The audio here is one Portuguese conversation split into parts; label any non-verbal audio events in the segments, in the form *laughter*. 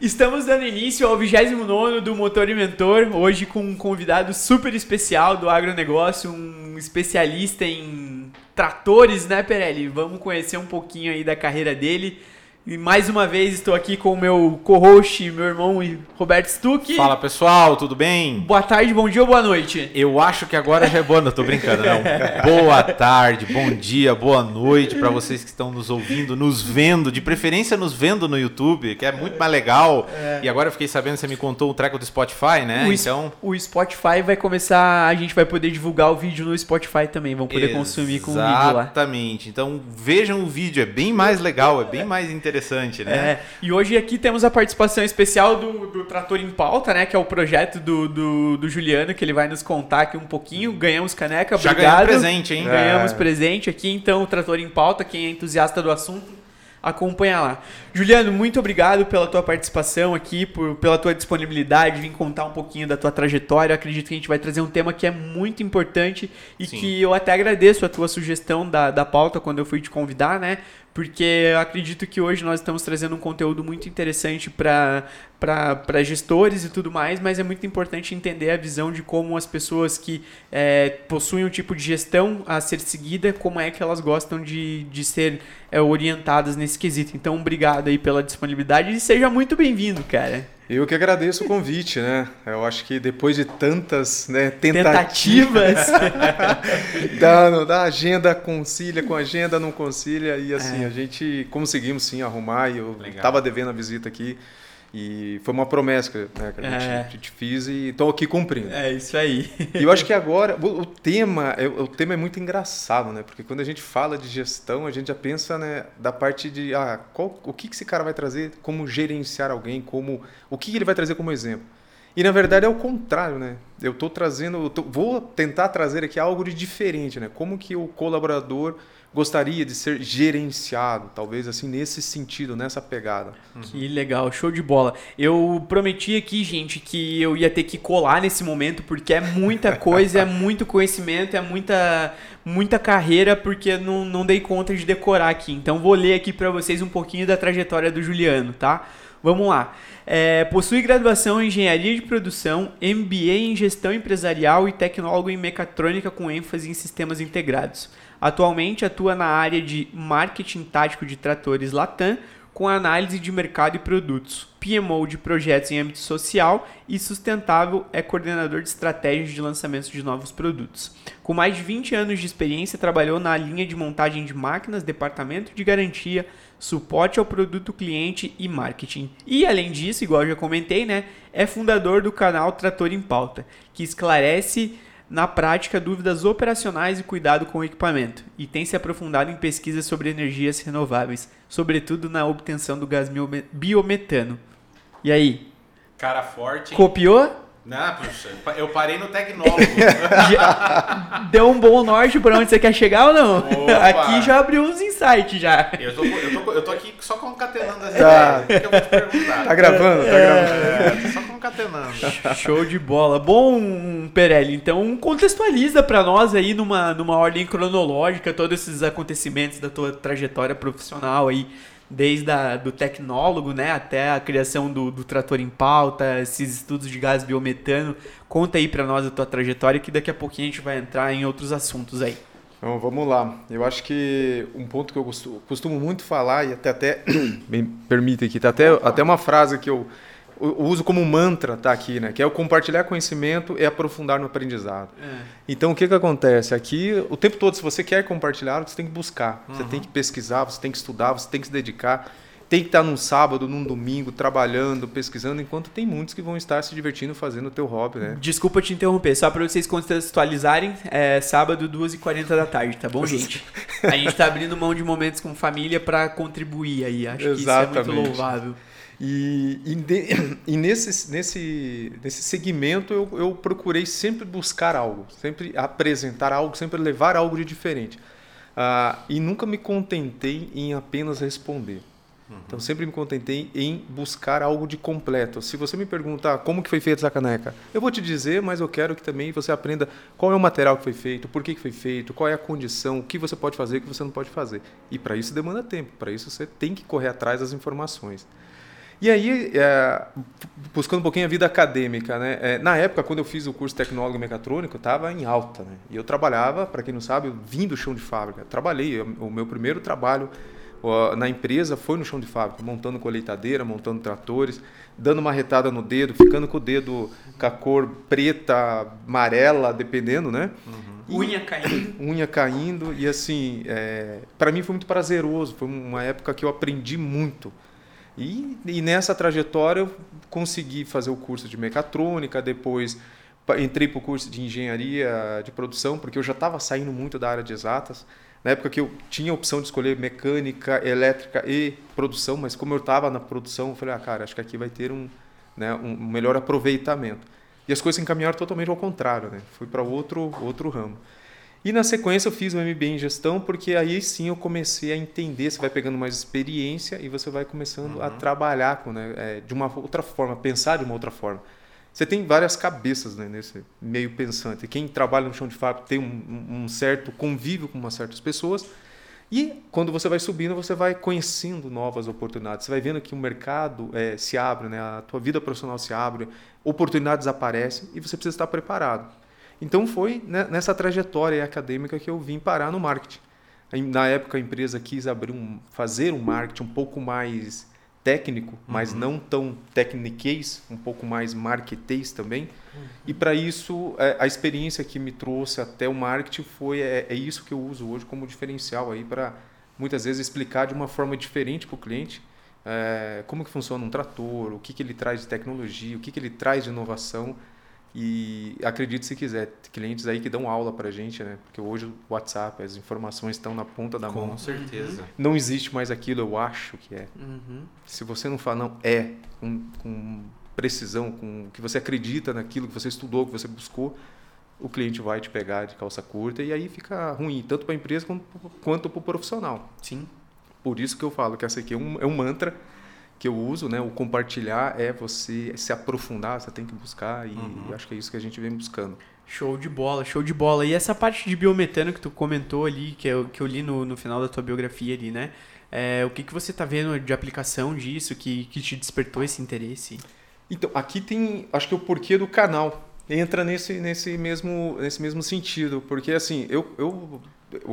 Estamos dando início ao 29 do Motor e Mentor, hoje com um convidado super especial do agronegócio, um especialista em tratores, né, Perelli? Vamos conhecer um pouquinho aí da carreira dele. E mais uma vez estou aqui com o meu co-host, meu irmão Roberto Stuck. Fala pessoal, tudo bem? Boa tarde, bom dia ou boa noite? Eu acho que agora já é boa, não tô brincando, não. *laughs* boa tarde, bom dia, boa noite para vocês que estão nos ouvindo, nos vendo, de preferência nos vendo no YouTube, que é muito mais legal. É. E agora eu fiquei sabendo, você me contou o treco do Spotify, né? O então, o Spotify vai começar, a gente vai poder divulgar o vídeo no Spotify também, vão poder consumir com o vídeo lá. Exatamente. Então vejam o vídeo, é bem mais legal, é bem mais interessante interessante, né? É, e hoje aqui temos a participação especial do, do Trator em Pauta, né? Que é o projeto do, do, do, Juliano, que ele vai nos contar aqui um pouquinho. Ganhamos caneca, Já obrigado. ganhamos presente, hein? Ganhamos é. presente aqui, então o Trator em Pauta, quem é entusiasta do assunto, acompanha lá. Juliano, muito obrigado pela tua participação aqui, por, pela tua disponibilidade, vir contar um pouquinho da tua trajetória. Eu acredito que a gente vai trazer um tema que é muito importante e Sim. que eu até agradeço a tua sugestão da, da pauta quando eu fui te convidar, né? Porque eu acredito que hoje nós estamos trazendo um conteúdo muito interessante para gestores e tudo mais, mas é muito importante entender a visão de como as pessoas que é, possuem um tipo de gestão a ser seguida, como é que elas gostam de, de ser é, orientadas nesse quesito. Então, obrigado aí pela disponibilidade e seja muito bem-vindo, cara. Eu que agradeço o convite, né? Eu acho que depois de tantas né, tentativas, tentativas. *laughs* da, da agenda concilia com agenda não concilia e assim é. a gente conseguimos sim arrumar e eu estava devendo a visita aqui e foi uma promessa né, que a gente, é. a gente fez e estou aqui cumprindo. É isso aí. E eu acho que agora o, o tema é, o tema é muito engraçado, né? Porque quando a gente fala de gestão, a gente já pensa né, da parte de ah, qual, o que, que esse cara vai trazer, como gerenciar alguém, como o que ele vai trazer como exemplo. E na verdade é o contrário, né? Eu estou trazendo, eu tô, vou tentar trazer aqui algo de diferente, né? Como que o colaborador gostaria de ser gerenciado, talvez assim nesse sentido, nessa pegada. Uhum. Que legal, show de bola. Eu prometi aqui, gente, que eu ia ter que colar nesse momento porque é muita coisa, é *laughs* muito conhecimento, é muita muita carreira porque não, não dei conta de decorar aqui. Então vou ler aqui para vocês um pouquinho da trajetória do Juliano, tá? Vamos lá. É, possui graduação em Engenharia de Produção, MBA em Gestão Empresarial e tecnólogo em Mecatrônica com ênfase em Sistemas Integrados. Atualmente atua na área de marketing tático de tratores Latam, com análise de mercado e produtos. PMO de projetos em âmbito social e sustentável é coordenador de estratégias de lançamento de novos produtos. Com mais de 20 anos de experiência, trabalhou na linha de montagem de máquinas, departamento de garantia, suporte ao produto cliente e marketing. E além disso, igual eu já comentei, né, é fundador do canal Trator em Pauta, que esclarece na prática dúvidas operacionais e cuidado com o equipamento, e tem se aprofundado em pesquisas sobre energias renováveis, sobretudo na obtenção do gás biometano. E aí? Cara forte. Copiou? Não, puxa, eu parei no tecnólogo. *laughs* Deu um bom norte para onde você quer chegar ou não? Opa. Aqui já abriu uns insights já. Eu tô, eu tô, eu tô aqui só concatenando as tá. ideias. que eu vou te perguntar. Tá gravando, tá gravando. É, só concatenando. Show de bola. Bom, Perelli, então contextualiza para nós aí numa, numa ordem cronológica todos esses acontecimentos da tua trajetória profissional aí desde a, do tecnólogo né, até a criação do, do trator em pauta, esses estudos de gás biometano. Conta aí para nós a tua trajetória que daqui a pouquinho a gente vai entrar em outros assuntos aí. Então, vamos lá. Eu acho que um ponto que eu costumo muito falar, e até, até *coughs* me permite aqui, tá até, até uma frase que eu o uso como mantra tá aqui, né? Que é o compartilhar conhecimento e aprofundar no aprendizado. É. Então o que que acontece aqui? O tempo todo, se você quer compartilhar, você tem que buscar, uhum. você tem que pesquisar, você tem que estudar, você tem que se dedicar. Tem que estar num sábado, num domingo, trabalhando, pesquisando, enquanto tem muitos que vão estar se divertindo fazendo o teu hobby, né? Desculpa te interromper, só para vocês contextualizarem, é sábado, 2h40 da tarde, tá bom, gente? A gente tá abrindo mão de momentos com família para contribuir aí, acho Exatamente. que isso é muito louvável. E, e, de, *coughs* e, nesse, nesse, nesse segmento eu, eu procurei sempre buscar algo, sempre apresentar algo, sempre levar algo de diferente. Uh, e nunca me contentei em apenas responder. Uhum. Então sempre me contentei em buscar algo de completo. Se você me perguntar como que foi feita essa caneca, eu vou te dizer, mas eu quero que também você aprenda qual é o material que foi feito, por que, que foi feito, qual é a condição, o que você pode fazer, o que você não pode fazer. E para isso demanda tempo. Para isso você tem que correr atrás das informações. E aí, é, buscando um pouquinho a vida acadêmica, né? É, na época, quando eu fiz o curso tecnólogo mecatrônico, estava em alta, né? E eu trabalhava, para quem não sabe, eu vim do chão de fábrica. Trabalhei, o meu primeiro trabalho na empresa foi no chão de fábrica, montando colheitadeira, montando tratores, dando uma retada no dedo, ficando com o dedo com a cor preta, amarela, dependendo, né? Uhum. unha caindo. *coughs* Unha caindo. E assim, é, para mim foi muito prazeroso. Foi uma época que eu aprendi muito. E, e nessa trajetória eu consegui fazer o curso de mecatrônica, depois entrei para o curso de engenharia de produção, porque eu já estava saindo muito da área de exatas na época que eu tinha a opção de escolher mecânica, elétrica e produção, mas como eu estava na produção, eu falei, ah, cara, acho que aqui vai ter um, né, um melhor aproveitamento. E as coisas encaminharam totalmente ao contrário, né? Fui para outro, outro ramo. E na sequência eu fiz o MBA em gestão, porque aí sim eu comecei a entender, você vai pegando mais experiência e você vai começando uhum. a trabalhar com, né, é, de uma outra forma, pensar de uma outra forma. Você tem várias cabeças né, nesse meio pensante. Quem trabalha no chão de fábrica tem um, um, certo convívio com umas certas pessoas. E quando você vai subindo, você vai conhecendo novas oportunidades. Você vai vendo que o mercado é, se abre, né? a tua vida profissional se abre, oportunidades aparecem e você precisa estar preparado. Então foi né, nessa trajetória acadêmica que eu vim parar no marketing. Na época a empresa quis abrir um, fazer um marketing um pouco mais técnico, mas uhum. não tão tecniquez, um pouco mais marketês também. Uhum. E para isso, é, a experiência que me trouxe até o marketing foi é, é isso que eu uso hoje como diferencial aí para muitas vezes explicar de uma forma diferente para o cliente é, como que funciona um trator, o que, que ele traz de tecnologia, o que, que ele traz de inovação e acredite se quiser, clientes aí que dão aula para gente, né? Porque hoje o WhatsApp, as informações estão na ponta da Com mão. Com certeza. Não existe mais aquilo, eu acho que é. Uhum. Se você não fala, não, é, com, com precisão, com que você acredita naquilo que você estudou, que você buscou, o cliente vai te pegar de calça curta e aí fica ruim, tanto para a empresa quanto para o profissional. Sim. Por isso que eu falo que essa aqui é um, é um mantra que eu uso, né? O compartilhar é você se aprofundar, você tem que buscar e uhum. acho que é isso que a gente vem buscando. Show de bola, show de bola. E essa parte de biometano que tu comentou ali, que eu, que eu li no, no final da tua biografia ali, né? É, o que, que você está vendo de aplicação disso que, que te despertou esse interesse? Então, aqui tem, acho que o porquê do canal entra nesse, nesse, mesmo, nesse mesmo sentido, porque assim, eu, eu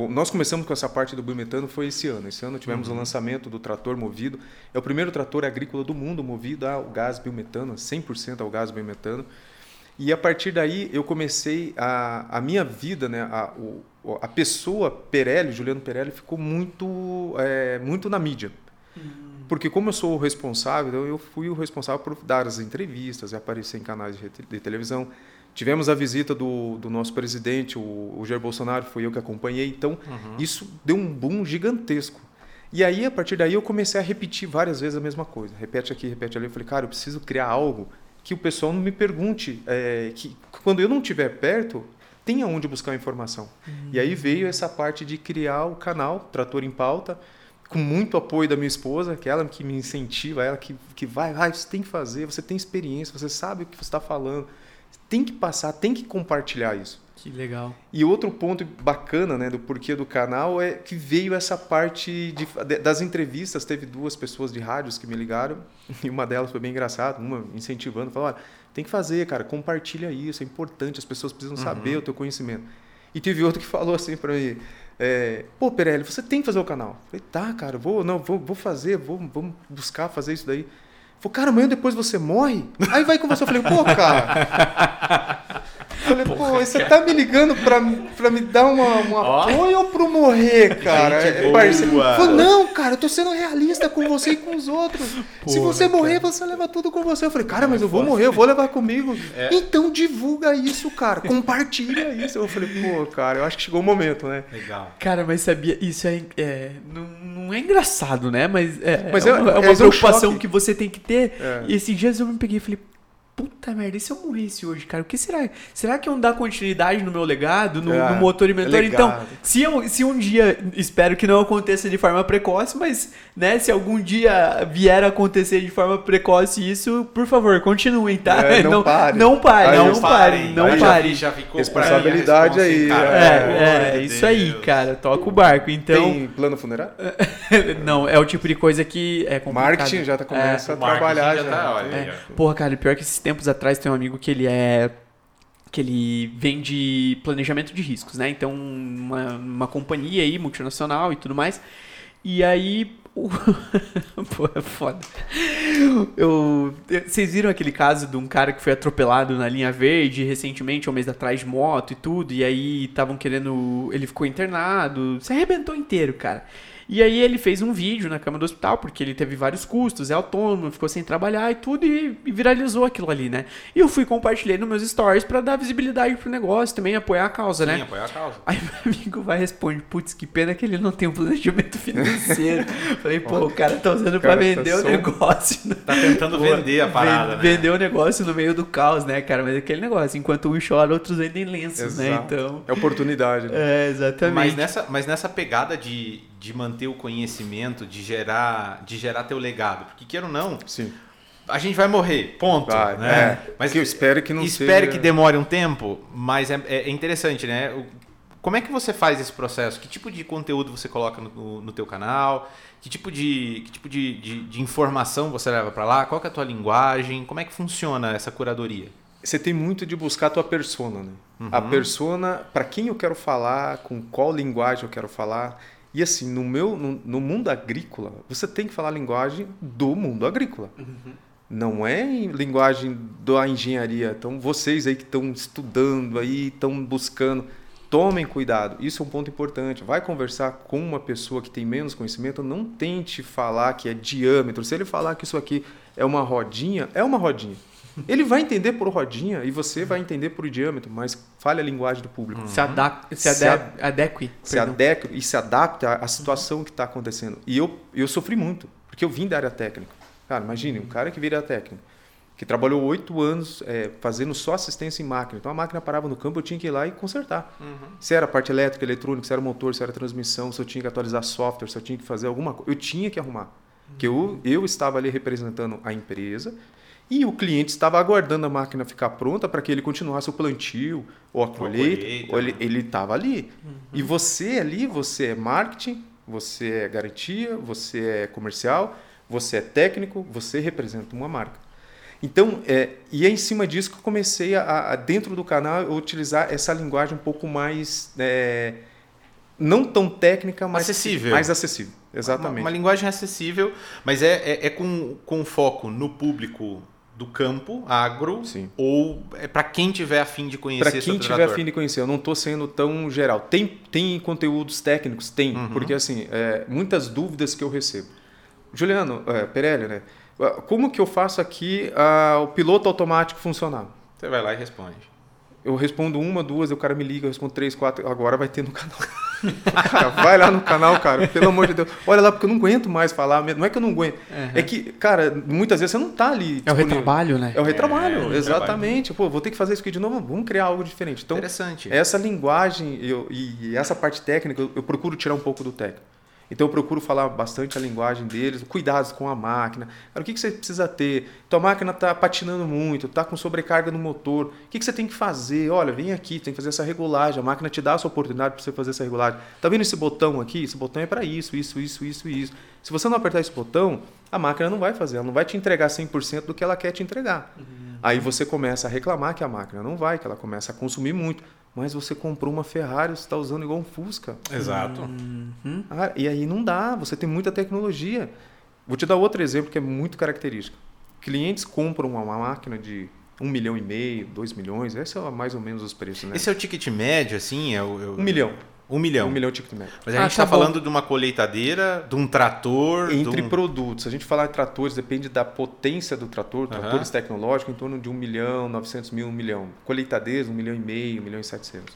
nós começamos com essa parte do biometano foi esse ano. Esse ano tivemos uhum. o lançamento do trator movido. É o primeiro trator agrícola do mundo movido ao gás biometano, 100% ao gás biometano. E a partir daí eu comecei a, a minha vida, né, a, o, a pessoa Perelli, Juliano Perelli, ficou muito, é, muito na mídia. Uhum. Porque como eu sou o responsável, eu fui o responsável por dar as entrevistas, aparecer em canais de, de televisão. Tivemos a visita do, do nosso presidente, o, o Jair Bolsonaro, foi eu que acompanhei. Então, uhum. isso deu um boom gigantesco. E aí, a partir daí, eu comecei a repetir várias vezes a mesma coisa. Repete aqui, repete ali. Eu falei, cara, eu preciso criar algo que o pessoal não me pergunte. É, que quando eu não estiver perto, tenha onde buscar a informação. Uhum. E aí veio essa parte de criar o canal Trator em Pauta, com muito apoio da minha esposa, que é ela que me incentiva, ela que, que vai, ah, você tem que fazer, você tem experiência, você sabe o que você está falando tem que passar, tem que compartilhar isso. Que legal. E outro ponto bacana, né, do porquê do canal é que veio essa parte de, das entrevistas. Teve duas pessoas de rádios que me ligaram *laughs* e uma delas foi bem engraçada, uma incentivando, falou: olha, tem que fazer, cara, compartilha isso, é importante, as pessoas precisam uhum. saber o teu conhecimento. E teve outro que *laughs* falou assim para mim: é, pô, Perelli, você tem que fazer o canal. Eu falei: tá, cara, vou, não, vou, vou fazer, vou, vamos buscar fazer isso daí. Falei, cara, amanhã depois você morre? Aí vai você. Eu falei, pô, cara. *laughs* Falei, Porra, pô, você tá me ligando pra, pra me dar uma, um apoio ou pro morrer, cara? Gente, é, Falei, não, cara, eu tô sendo realista com você e com os outros. Porra, Se você morrer, cara. você leva tudo com você. Eu falei, cara, mas eu vou morrer, eu vou levar comigo. É. Então divulga isso, cara. Compartilha isso. Eu falei, pô, cara, eu acho que chegou o momento, né? Legal. Cara, mas sabia, isso é. é não, não é engraçado, né? Mas é, mas é, uma, é uma preocupação que você tem que ter. E esses dias eu me peguei e falei, puta merda, e se eu morresse hoje, cara? O que será? Será que eu não dar continuidade no meu legado, no, Ah, no motor inventor? legado. Então, se, eu, se um dia, espero que não aconteça de forma precoce, mas, né, se algum dia vier a acontecer de forma precoce isso, por favor, continuem, tá? É, não pare. Não pare, Aí não, não pare, parem. não Aí já pare. vi, Já ficou Responsabilidade aí responsa, é. É, é, isso aí, cara, toca o barco. Então, Tem plano funerário? *laughs* não, é o tipo de coisa que é complicado. Marketing já tá começa a marketing trabalhar. já Já, tá, olha aí, É. ó. Porra, cara, pior que esses tempos atrás tem um amigo que ele é. que ele vende planejamento de riscos, né? Então, uma, uma companhia aí, multinacional e tudo mais. E aí. o- *laughs* Pô, é foda. Eu... Vocês viram aquele caso de um cara que foi atropelado na linha verde recentemente, um mês atrás, de moto e tudo, e aí estavam querendo. Ele ficou internado, se arrebentou inteiro, cara. E aí ele fez um vídeo na cama do hospital, porque ele teve vários custos, é autônomo, ficou sem trabalhar e tudo, e, e viralizou aquilo ali, né? E eu fui compartilhei nos meus stories pra dar visibilidade pro negócio, também apoiar a causa, Sim, né? apoiar a causa. Aí meu amigo vai responde, putz, que pena que ele não tem um planejamento financeiro. *laughs* Falei, pô, o cara tá usando pra cara tá vender o só- negócio. né? Tá tentando Pô, vender a parada, ven- né? Vender o negócio no meio do caos, né, cara? Mas é aquele negócio, enquanto um chora, outros vendem lenços, né? Exato. Então. É oportunidade. Né? É, exatamente. Mas nessa, mas nessa pegada de, de manter o conhecimento, de gerar, de gerar teu legado, porque queira ou não, Sim. a gente vai morrer, ponto. Vai, né? é. Mas Que eu espero que não espere seja- que demore um tempo, mas é, é interessante, né? Como é que você faz esse processo? Que tipo de conteúdo você coloca no, no, teu canal? Que tipo de, que tipo de, de, de informação você leva para lá? Qual é a tua linguagem? Como é que funciona essa curadoria? Você tem muito de buscar a tua persona, né? A Uhum. persona, para quem eu quero falar, com qual linguagem eu quero falar. E assim, no meu no, no mundo agrícola, você tem que falar a linguagem do mundo agrícola. Não é em linguagem da engenharia. Então, vocês aí que estão estudando aí, estão buscando, tomem cuidado. Isso é um ponto importante. Vai conversar com uma pessoa que tem menos conhecimento, não tente falar que é diâmetro. Se ele falar que isso aqui é uma rodinha, é uma rodinha. Ele vai entender por rodinha e você vai entender por diâmetro, mas fale a linguagem do público. Se, ada se, Se ade adeque. Se adequa e se adapta à- situação que está acontecendo. E eu, eu sofri muito, porque eu vim da área técnica. Cara, imagine, um cara que vira técnico, que trabalhou oito anos é, fazendo só assistência em máquina. Então a máquina parava no campo, eu tinha que ir lá e consertar. Se era parte elétrica, eletrônica, se era motor, se era transmissão, se eu tinha que atualizar software, se eu tinha que fazer alguma coisa, eu tinha que arrumar. Porque eu, eu estava ali representando a empresa e o cliente estava aguardando a máquina ficar pronta para que ele continuasse o plantio ou a colheita. colheita, ou ele estava ali. E você ali, você é marketing, você é garantia, você é comercial, você é técnico, você representa uma marca. Então, é, e é em cima disso que eu comecei a, a dentro do canal, eu utilizar essa linguagem um pouco mais é, não tão técnica, mas Acessível. mais acessível. Exatamente. Uma, uma linguagem acessível, mas é, é, é com, com foco no público do campo, agro, Sim. ou é para quem tiver afim de conhecer Para quem tiver afim de conhecer, eu não estou sendo tão geral. Tem, tem conteúdos técnicos? Tem, Uhum. porque assim, é, muitas dúvidas que eu recebo. Juliano, é, Perelli, né? Como que eu faço aqui ah, o piloto automático funcionar? Você vai lá e responde. Eu respondo uma, duas, o cara me liga, eu respondo três, quatro, agora vai ter no canal. *laughs* cara, vai lá no canal, cara, pelo amor de Deus. Olha lá, porque eu não aguento mais falar. Não é que eu não aguento. É que, cara, muitas vezes você não tá ali. É o retrabalho, né? É o retrabalho, É, exatamente. Pô, vou ter que fazer isso aqui de novo, vamos criar algo diferente. Então, Interessante. essa linguagem eu, e essa parte técnica, eu, eu procuro tirar um pouco do técnico. Então eu procuro falar bastante a linguagem deles, cuidados com a máquina. Cara, o que, que você precisa ter? Tua máquina está patinando muito, está com sobrecarga no motor. O que, que você tem que fazer? Olha, vem aqui, tem que fazer essa regulagem. A máquina te dá essa oportunidade para você fazer essa regulagem. Tá vendo esse botão aqui? Esse botão é para isso, isso, isso, isso e isso. Se você não apertar esse botão, a máquina não vai fazer, ela não vai te entregar 100% do que ela quer te entregar. Aí você começa a reclamar que a máquina não vai, que ela começa a consumir muito. Mas você comprou uma Ferrari, você está usando igual um Fusca. Exato. Uhum. Ah, e aí não dá, você tem muita tecnologia. Vou te dar outro exemplo que é muito característico. Clientes compram uma máquina de um milhão e meio, dois milhões, esse é mais ou menos os preços, né? Esse é o ticket médio, assim? É o, é o- Um milhão. Um milhão. Um milhão de ticket médio. Mas a Ah, gente tá está bom. falando de uma colheitadeira, de um trator. Entre um... produtos, se a gente falar de tratores, depende da potência do trator. Tratores tecnológicos em torno de um milhão, 900 mil, um milhão. Colheitadeiras, um milhão e meio, um milhão e setecentos.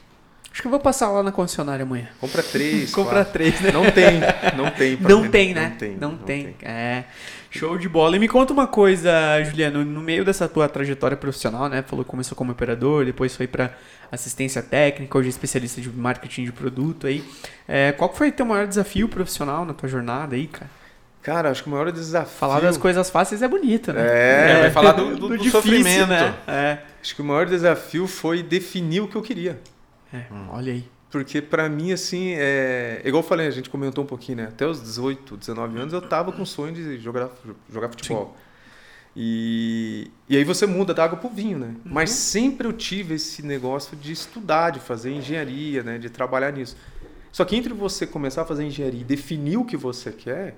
Acho que eu vou passar lá na concessionária amanhã. Compra três. *laughs* Compra quatro. três, né? Não tem, não tem. Não tem, né? Não tem. Não tem. É. Show de bola. E me conta uma coisa, Juliano, no meio dessa tua trajetória profissional, né? Falou que começou como operador, depois foi para assistência técnica, hoje é especialista de marketing de produto aí. É, qual que foi o teu maior desafio profissional na tua jornada aí, cara? Cara, acho que o maior desafio. Falar das coisas fáceis é bonito, né? É, vai falar do- *laughs* do- do sofrimento. né? É. Acho que o maior desafio foi definir o que eu queria. É, olha aí. Porque pra mim, assim, é... igual eu falei, a gente comentou um pouquinho, né? Até os 18, 19 anos eu tava com o sonho de jogar, jogar futebol. E... e aí você muda da água pro vinho, né? Mas sempre eu tive esse negócio de estudar, de fazer engenharia, né? De trabalhar nisso. Só que entre você começar a fazer engenharia e definir o que você quer,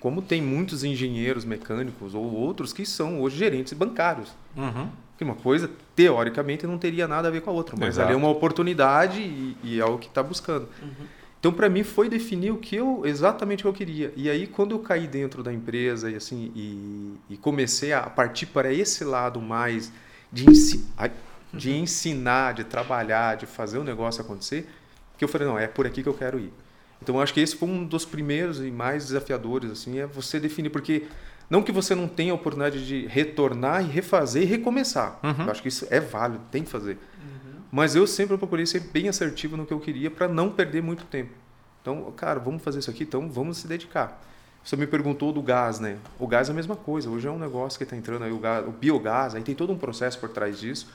como tem muitos engenheiros mecânicos ou outros que são hoje gerentes bancários. Uhum. Que uma coisa, teoricamente, não teria nada a ver com a outra. Mas Exato. ali é uma oportunidade e, e é o que está buscando. Então, para mim, foi definir o que eu exatamente o que eu queria. E aí, quando eu caí dentro da empresa e assim e, e comecei a partir para esse lado mais de, ensi de ensinar, de trabalhar, de fazer o negócio acontecer, que eu falei, não, é por aqui que eu quero ir. Então, eu acho que esse foi um dos primeiros e mais desafiadores, assim, é você definir, porque não que você não tenha a oportunidade de retornar e refazer e recomeçar. Uhum. Eu acho que isso é válido, tem que fazer. Mas eu sempre procurei ser bem assertivo no que eu queria para não perder muito tempo. Então, cara, vamos fazer isso aqui, então vamos se dedicar. Você me perguntou do gás, né? O gás é a mesma coisa. Hoje é um negócio que está entrando aí, o, gás, o biogás, aí tem todo um processo por trás disso.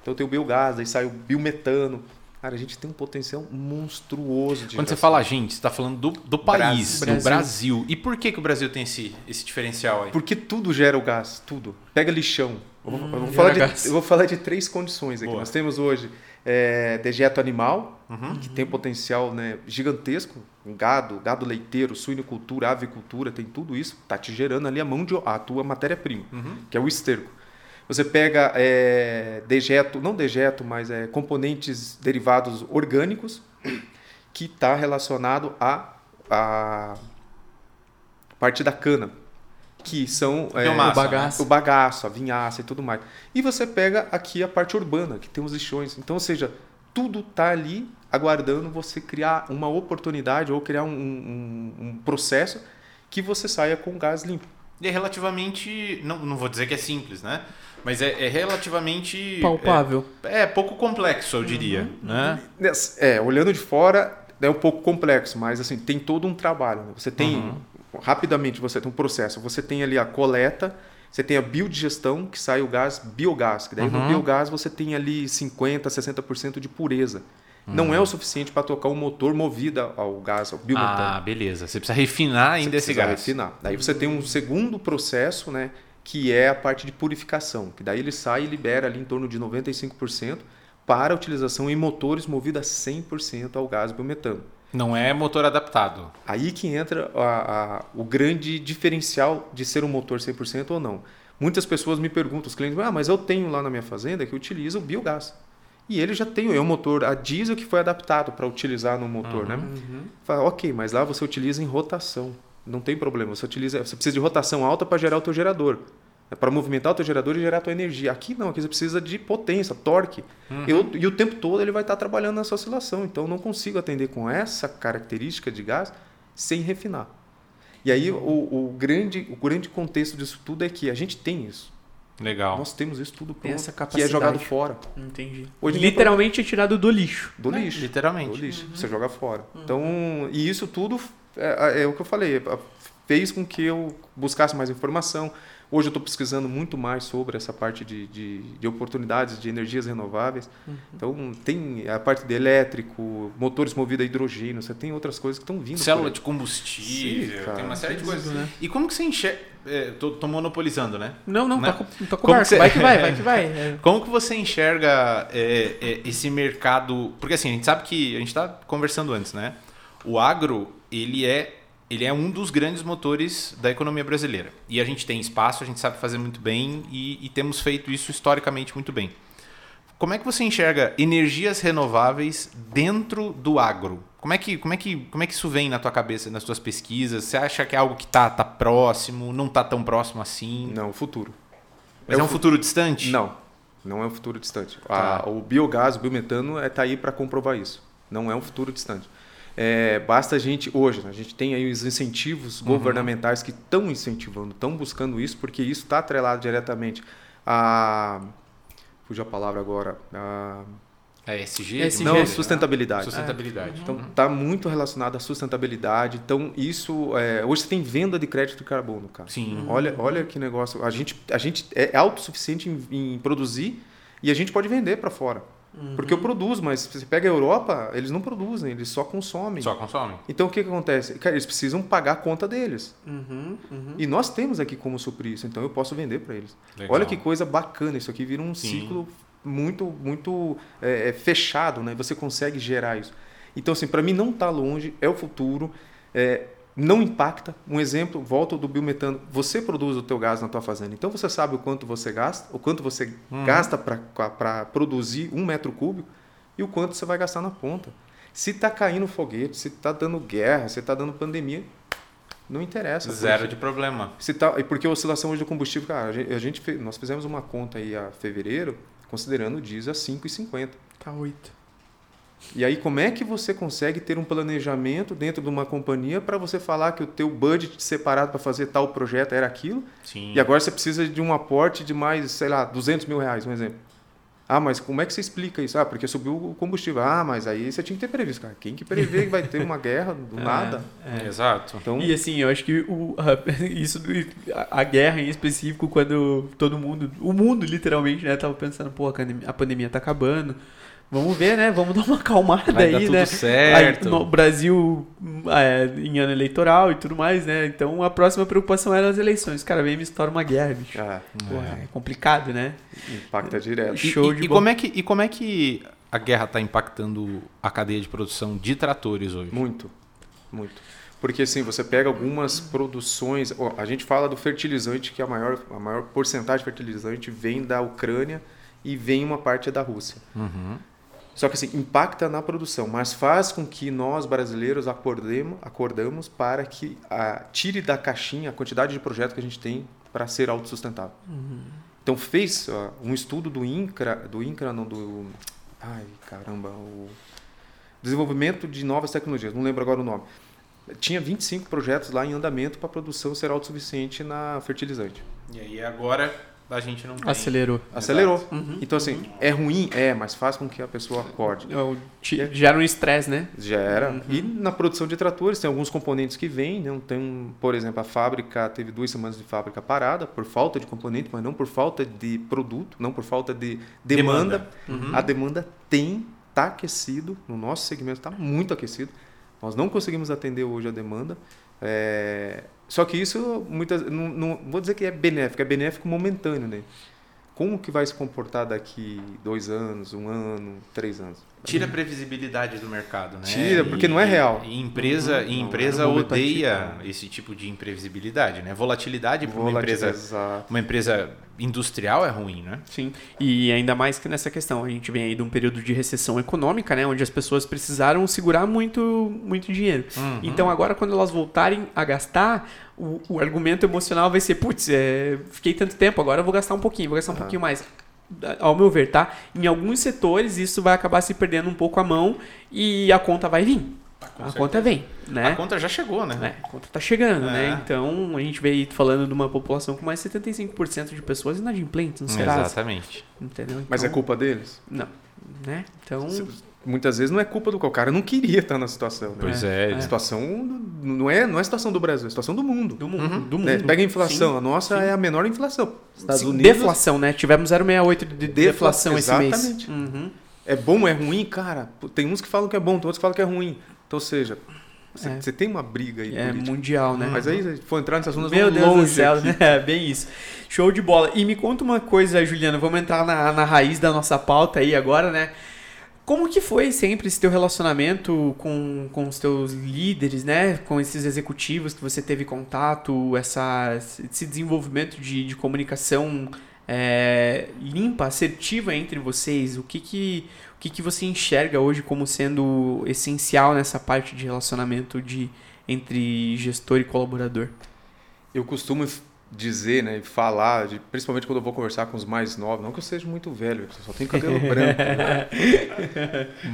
Então tem o biogás, aí sai o biometano. Cara, a gente tem um potencial monstruoso de Quando você fala a gente, você está falando do, do país, Brasil. do Brasil. E por que, que o Brasil tem esse, esse diferencial aí? Porque tudo gera o gás, tudo. Pega lixão. Eu vou, eu vou gera falar de, gás. eu vou falar de três condições aqui. Boa. Nós temos hoje é, dejeto animal, Uhum. que tem potencial né, gigantesco. Gado, gado leiteiro, suinocultura, avicultura, tem tudo isso. Tá te gerando ali a mão de a tua matéria-prima, Uhum. que é o esterco. Você pega é, dejeto, não dejeto, mas é, componentes derivados orgânicos, que está relacionado à a, parte da cana, que são é, o bagaço. o bagaço, a vinhaça e tudo mais. E você pega aqui a parte urbana, que tem os lixões. Então, ou seja, tudo tá ali aguardando você criar uma oportunidade ou criar um, um- um processo que você saia com gás limpo. E é relativamente. Não, não vou dizer que é simples, né? Mas é, é relativamente. Palpável. É, é pouco complexo, eu diria. Né? É, olhando de fora é um pouco complexo, mas assim, tem todo um trabalho. né? Você tem, rapidamente, você tem um processo. Você tem ali a coleta, você tem a biodigestão, que sai o gás biogás. Que daí no Uhum. biogás você tem ali 50%, 60% de pureza. Não é o suficiente para tocar um motor movido ao gás, ao biometano. Ah, beleza. Você precisa refinar ainda Você esse gás. refinar. Daí você tem um segundo processo, né, que é a parte de purificação, que daí ele sai e libera ali em torno de 95% para utilização em motores movidos a 100% ao gás biometano. Não é motor adaptado. Aí que entra a- a- o grande diferencial de ser um motor 100% ou não. Muitas pessoas me perguntam, os clientes, ah, mas eu tenho lá na minha fazenda que utiliza o biogás. E ele já tem um motor a diesel que foi adaptado para utilizar no motor, né? Fala, ok, mas lá você utiliza em rotação. Não tem problema. Você utiliza, você precisa de rotação alta para gerar o teu gerador. É para movimentar o teu gerador e gerar a tua energia. Aqui não, aqui você precisa de potência, torque. Eu- e o tempo todo ele vai estar trabalhando nessa oscilação. Então eu não consigo atender com essa característica de gás sem refinar. E aí o, o grande, o grande contexto disso tudo é que a gente tem isso. Legal. Nós temos isso tudo pronto, essa que é capacidade. jogado fora Entendi. Hoje Literalmente é tirado do lixo. do É, lixo. literalmente. Do lixo. Você joga fora. Então, e isso tudo é, é o que eu falei, é, fez com que eu buscasse mais informação. Hoje eu estou pesquisando muito mais sobre essa parte de, de, de oportunidades de energias renováveis. Então, tem a parte de elétrico, motores movidos a hidrogênio, você tem outras coisas que estão vindo. Célula de combustível, Sim, tem uma série de coisas. né? E como que você enxerga. É, tô, tô monopolizando, né? Não, não, Né? tá, com- tá com você- Vai que vai, *laughs* vai que vai. É. Como que você enxerga é, é, esse mercado? Porque assim, a gente sabe que a gente está conversando antes, né? O agro ele é ele é um dos grandes motores da economia brasileira. E a gente tem espaço, a gente sabe fazer muito bem e, e temos feito isso historicamente muito bem. Como é que você enxerga energias renováveis dentro do agro? Como é que, como é que, como é que isso vem na tua cabeça, nas tuas pesquisas? Você acha que é algo que está tá próximo, não está tão próximo assim? Não, o futuro. Mas é, É um o fu- futuro distante? Não, não é um futuro distante. Tá. A- o biogás, o biometano, está aí para comprovar isso. Não é um futuro distante. É, basta a gente, hoje, a gente tem aí os incentivos Uhum. governamentais que estão incentivando, estão buscando isso, porque isso está atrelado diretamente a. Fugiu a palavra agora. A, É SG? SG. não, né? sustentabilidade. Sustentabilidade. Então, está muito relacionado à sustentabilidade. Então, isso. é, hoje você tem venda de crédito de carbono, cara. Sim. Olha, olha que negócio. A gente, a gente é autossuficiente em, em produzir e a gente pode vender para fora. Porque eu produzo, mas se você pega a Europa, eles não produzem, eles só consomem. Só consome. Então o que, que acontece? Cara, eles precisam pagar a conta deles. Uhum, uhum. E nós temos aqui como suprir isso, então eu posso vender para eles. Legal. Olha que coisa bacana, isso aqui vira um Sim. ciclo muito muito é, é, fechado, né? Você consegue gerar isso. Então assim, para mim não está longe, é o futuro, é, não impacta. Um exemplo, volto do biometano. Você produz o teu gás na tua fazenda, então você sabe o quanto você gasta, o quanto você Uhum. gasta para produzir um metro cúbico e o quanto você vai gastar na ponta. Se está caindo foguete, se está dando guerra, se está dando pandemia, não interessa. Zero porque- de problema. se tá, e porque a oscilação hoje do combustível, cara, a gente, a gente fez- nós fizemos uma conta aí a fevereiro, considerando o diesel a 5,50. Tá oito. E aí como é que você consegue ter um planejamento dentro de uma companhia para você falar que o teu budget separado para fazer tal projeto era aquilo, Sim. e agora você precisa de um aporte de mais, sei lá, 200 mil reais, um exemplo. Ah, mas como é que você explica isso? Ah, porque subiu o combustível. Ah, mas aí você tinha que ter previsto, cara. Quem que prevê que vai ter uma guerra do *laughs* nada? É. Exato. Então, E assim, eu acho que o, *laughs* a, isso, a guerra em específico, quando todo mundo, o mundo literalmente, né, tava pensando, pô, a pandemia, a pandemia tá acabando, vamos ver, né, vamos *laughs* dar uma acalmada Vai aí, dar tudo né. certo. Aí, no Brasil é, em ano eleitoral e tudo mais, né, então a próxima preocupação era as eleições. Cara, vem e me estoura uma guerra, bicho. ah, Porra, é complicado, né? impacta direto. E, Show e- de e bola. como é que e como é que a guerra está impactando a cadeia de produção de tratores hoje? Muito, muito. Porque assim, você pega algumas produções, ó, a gente fala do fertilizante, que a maior, a maior porcentagem de fertilizante vem da Ucrânia e vem uma parte da Rússia. Uhum. Só que assim, impacta na produção, mas faz com que nós brasileiros acordemos, acordamos para que a, tire da caixinha a quantidade de projetos que a gente tem para ser autossustentável. Então fez ó, um estudo do INCRA, do INCRA não, do... Ai, caramba, o desenvolvimento de novas tecnologias, não lembro agora o nome. Tinha 25 projetos lá em andamento para a produção ser autossuficiente na fertilizante. E aí agora a gente não tem. Acelerou. Acelerou. Uhum. Então assim, é ruim? É, mas faz com que a pessoa acorde. Eu- te- Gera um estresse, né? Já era. Uhum. E na produção de tratores tem alguns componentes que vêm, né? Tem, um- por exemplo, a fábrica teve duas semanas de fábrica parada por falta de componente, mas não por falta de produto, não por falta de demanda. Demanda. Uhum. A demanda tem, está aquecido, no nosso segmento está muito aquecido. Nós não conseguimos atender hoje a demanda. É, Só que isso, muitas, não, não vou dizer que é benéfico, é benéfico momentâneo, né? Como que vai se comportar daqui dois anos, um ano, três anos? Tira a previsibilidade do mercado, né? Tira, porque não é real. E empresa, e Não, empresa não vou odeia esse tipo de imprevisibilidade, né? Volatilidade para uma empresa, exato. uma empresa industrial é ruim, né? Sim, e ainda mais que nessa questão, a gente vem aí de um período de recessão econômica, né, onde as pessoas precisaram segurar muito, muito dinheiro. Uhum. Então agora quando elas voltarem a gastar, o, o argumento emocional vai ser, putz, é, fiquei tanto tempo, agora eu vou gastar um pouquinho, vou gastar um Ah. pouquinho mais. Ao meu ver, tá? Em alguns setores isso vai acabar se perdendo um pouco a mão e a conta vai vir. Com a certeza. conta vem, né? A conta já chegou, né? É, a conta tá chegando, É. né? Então a gente veio falando de uma população com mais de 75% de pessoas inadimplentes no Serasa. Exatamente. Entendeu? Mas é Então, culpa deles? Não. Né? Então. Muitas vezes não é culpa do qual o cara não queria estar na situação. Né? Pois é. A situação não é, não é a situação do Brasil, é a situação do mundo. Do mundo. Uhum. Do mundo. Né? Pega a inflação, Sim. a nossa sim. é a menor inflação. Estados Sim, Unidos Deflação, né? Tivemos 0,68 de de Defla- deflação esse mês. exatamente. Uhum. é bom, é ruim, cara. Tem uns que falam que é bom, tem outros que falam que é ruim. Então, ou seja, você, É. você tem uma briga aí. É política. mundial, né? Mas aí, se for entrar nesse assunto, nós Meu Deus do longe céu, aqui. né? *laughs* É bem isso. Show de bola. E me conta uma coisa, Juliana, vamos entrar na, na raiz da nossa pauta aí agora, né? Como que foi sempre esse teu relacionamento com, com os teus líderes, né? Com esses executivos que você teve contato, essa, esse desenvolvimento de, de comunicação é, limpa, assertiva entre vocês? O que que, o que que você enxerga hoje como sendo essencial nessa parte de relacionamento de, entre gestor e colaborador? Eu costumo dizer, né, e falar, de, principalmente quando eu vou conversar com os mais novos, não que eu seja muito velho, eu só tenho cabelo *laughs* branco, né?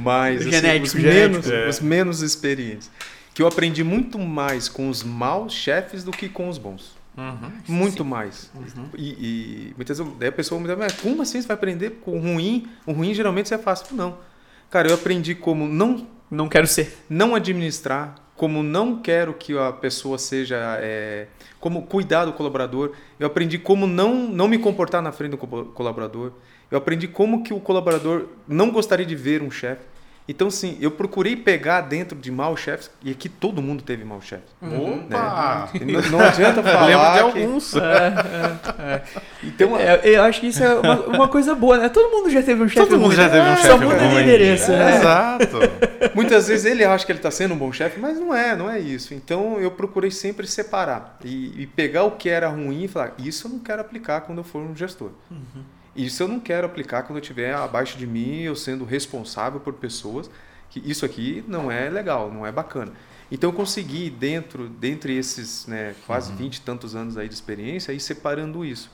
mas assim, Genético, os, genético. menos, É. os menos experientes, que eu aprendi muito mais com os maus chefes do que com os bons. Uhum. Muito mais. E, e muitas vezes a pessoa me diz, mas como assim você vai aprender com o ruim? O ruim geralmente você é fácil. Não. Cara, eu aprendi como não, Não quero ser. não administrar, como não quero que a pessoa seja. é, como cuidar do colaborador. Eu aprendi como não, não me comportar na frente do co- colaborador. Eu aprendi como que o colaborador não gostaria de ver um chefe. Então, sim, eu procurei pegar dentro de maus chefes, e aqui todo mundo teve maus chefes. Opa! E Não, não adianta *laughs* falar. Lembro de que- alguns. *laughs* Então, É, eu acho que isso é uma, uma coisa boa, né? Todo mundo já teve um chefe Todo mundo já teve um Só chefe muda de endereço, né? Exato. *laughs* Muitas vezes ele acha que ele está sendo um bom chefe, mas não é, não é isso. Então eu procurei sempre separar e, e pegar o que era ruim e falar: isso eu não quero aplicar quando eu for um gestor. Isso eu não quero aplicar quando eu estiver abaixo de mim, eu sendo responsável por pessoas. Que isso aqui não é legal, não é bacana. Então eu consegui, dentro, dentre esses né, quase 20 e tantos anos aí de experiência, ir separando isso.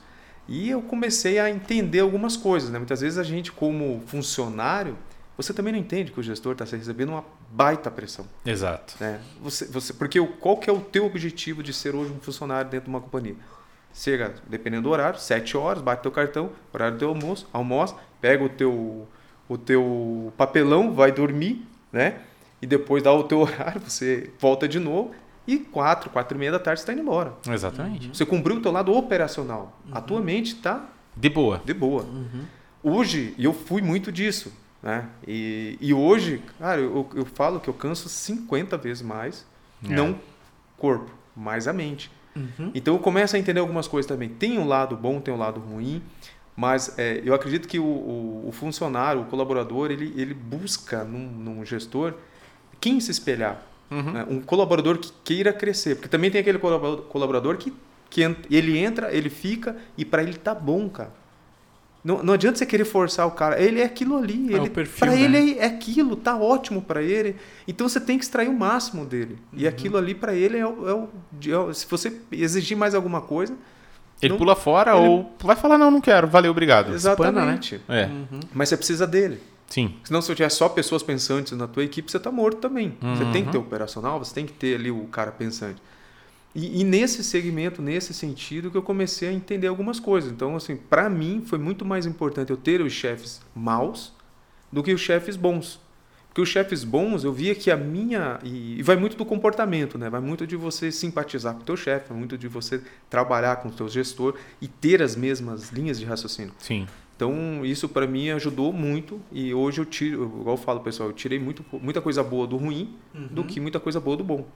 E eu comecei a entender algumas coisas. Né? Muitas vezes a gente, como funcionário, você também não entende que o gestor está recebendo uma baita pressão. Exato. Né? Você, você, porque qual que é o teu objetivo de ser hoje um funcionário dentro de uma companhia? Chega, dependendo do horário, 7 horas, bate teu cartão, horário do teu almoço, almoça, pega o teu, o teu papelão, vai dormir, né? E depois dá o teu *laughs* horário, você volta de novo e 4, 4 e meia da tarde você está indo embora. Exatamente. Você cumpriu o teu lado operacional. A tua mente está De boa. de boa. Hoje, e eu fui muito disso, né? E, e hoje, cara, eu, eu falo que eu canso 50 vezes mais, É. não corpo, mas a mente. Uhum. Então eu começo a entender algumas coisas também. Tem um lado bom, tem um lado ruim, mas é, eu acredito que o, o- o funcionário, o colaborador, ele, ele busca num, num gestor quem se espelhar. Uhum. né? Um colaborador que queira crescer. Porque também tem aquele colaborador, que, que ele entra, ele fica e para ele tá bom, cara. Não, não adianta você querer forçar o cara. Ele é aquilo ali. É ele, perfil, para né? ele é aquilo, tá ótimo para ele. Então você tem que extrair o máximo dele. E Uhum. aquilo ali para ele é o, é o- é o- Se você exigir mais alguma coisa, Ele Não- pula fora ele- ou vai falar, não, não quero, valeu, obrigado. exatamente. É, Uhum. Mas você precisa dele. sim. Senão, se eu tiver só pessoas pensantes na tua equipe, você está morto também. Você tem Uhum. que ter operacional, você tem que ter ali o cara pensante. E, e nesse segmento, nesse sentido, que eu comecei a entender algumas coisas. Então, assim, para mim, foi muito mais importante eu ter os chefes maus do que os chefes bons. Porque os chefes bons, eu via que a minha... E, e vai muito do comportamento, né? Vai muito de você simpatizar com o teu chefe, vai muito de você trabalhar com o teu gestor e ter as mesmas linhas de raciocínio. Sim. Então, isso para mim ajudou muito e hoje eu tiro, igual eu falo pessoal, eu tirei muito, muita coisa boa do ruim do que muita coisa boa do bom.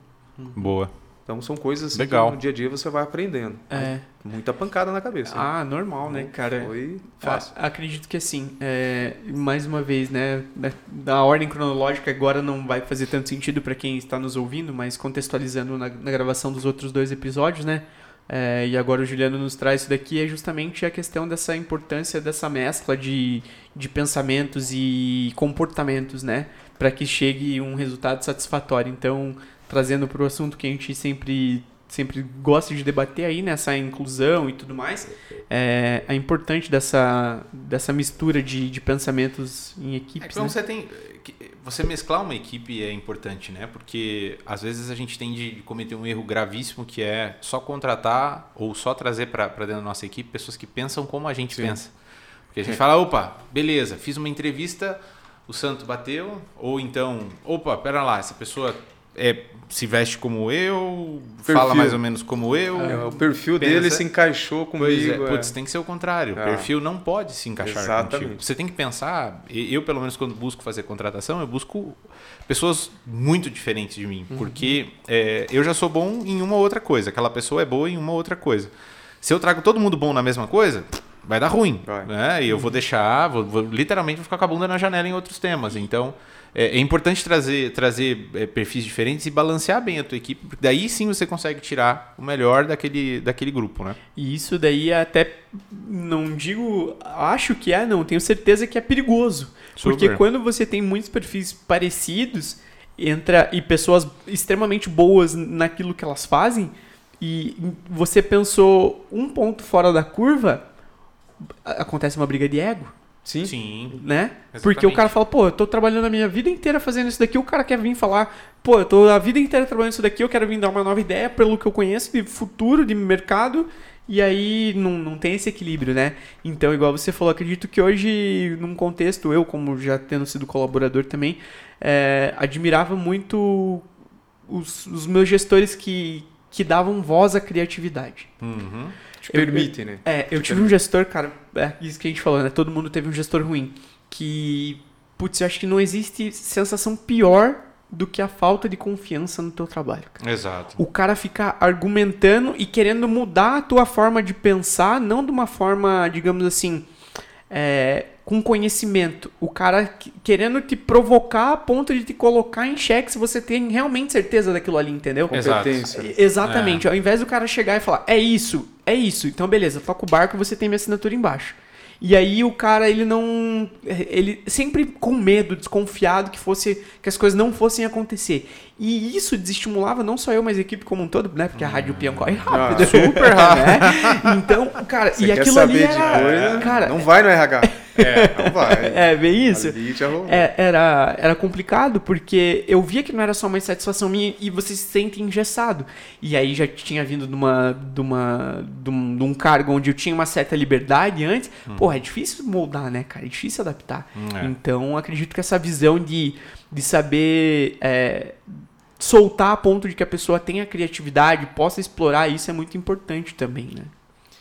Boa. Então, são coisas assim Legal. que no dia a dia você vai aprendendo. É. Muita pancada na cabeça. Ah, normal, né, cara? Foi fácil. A- acredito que assim, é, mais uma vez, né, da, da ordem cronológica agora não vai fazer tanto sentido para quem está nos ouvindo, mas contextualizando na, na gravação dos outros dois episódios, né? é, e agora o Juliano nos traz isso daqui é justamente a questão dessa importância dessa mescla de, de pensamentos e comportamentos, né? Para que chegue um resultado satisfatório. Então, trazendo para o assunto que a gente sempre sempre gosta de debater aí nessa inclusão e tudo mais é, é importante dessa, dessa mistura de, de pensamentos em É equipes. quando né? você tem. Você mesclar uma equipe é importante, né? Porque às vezes a gente tende de cometer um erro gravíssimo que é só contratar ou só trazer para dentro da nossa equipe pessoas que pensam como a gente Sim. pensa. Porque a gente fala, opa, beleza, fiz uma entrevista, o santo bateu, ou então, opa, pera lá, essa pessoa é, se veste como eu, fala Perfil. mais ou menos como eu. É, o perfil pensa- dele se encaixou comigo. Pois é, é. putz, tem que ser o contrário. O É. perfil não pode se encaixar Exatamente. contigo. Você tem que pensar, eu pelo menos quando busco fazer contratação, eu busco pessoas muito diferentes de mim, porque é, eu já sou bom em uma outra coisa, aquela pessoa é boa em uma outra coisa. Se eu trago todo mundo bom na mesma coisa, vai dar ruim, Vai. né? E eu vou deixar, vou, vou- literalmente vou ficar com a bunda na janela em outros temas. Então, é, é importante trazer, trazer é, perfis diferentes e balancear bem a tua equipe, porque daí sim você consegue tirar o melhor daquele, daquele grupo, né? E isso daí é até, não digo, acho que é, não, tenho certeza que é perigoso. Porque Super. quando você tem muitos perfis parecidos, entra e pessoas extremamente boas naquilo que elas fazem, e você pensou um ponto fora da curva, acontece uma briga de ego, Sim. Sim. né? Exatamente. Porque o cara fala, pô, eu tô trabalhando a minha vida inteira fazendo isso daqui, o cara quer vir falar, pô, eu tô a vida inteira trabalhando isso daqui, eu quero vir dar uma nova ideia pelo que eu conheço de futuro, de mercado, e aí não, não tem esse equilíbrio, né? Então, igual você falou, acredito que hoje, num contexto, eu, como já tendo sido colaborador também, é, admirava muito os, os meus gestores que, que davam voz à criatividade. Uhum. Te Eu- permite, né? É, eu tive um gestor, cara, é isso que a gente falou, né? Todo mundo teve um gestor ruim. Que, putz, eu acho que não existe sensação pior do que a falta de confiança no teu trabalho. cara. Exato. O cara ficar argumentando e querendo mudar a tua forma de pensar, não de uma forma, digamos assim, é, com conhecimento. O cara que- querendo te provocar a ponto de te colocar em xeque se você tem realmente certeza daquilo ali, entendeu? Competência. E- Exatamente. Ao invés do cara chegar e falar, é isso, é isso, então beleza, toca o barco você tem minha assinatura embaixo. E aí o cara, ele não. Ele sempre com medo, desconfiado que fosse. que as coisas não fossem acontecer. E isso desestimulava não só eu, mas a equipe como um todo, né? Porque a Rádio Peão corre rápido. Ah, super *laughs* rápido. Então, cara, Você e quer aquilo ali saber de era. coisa, cara, não vai no RH. *laughs* É, não vai. é, bem isso. É, era, era complicado porque eu via que não era só uma insatisfação minha e você se sente engessado. E aí já tinha vindo de uma, de uma de um, de um cargo onde eu tinha uma certa liberdade antes. Porra, é difícil moldar, né, cara? É difícil adaptar. Hum, é. Então, acredito que essa visão de, de saber é, soltar a ponto de que a pessoa tenha criatividade, possa explorar isso é muito importante também, né?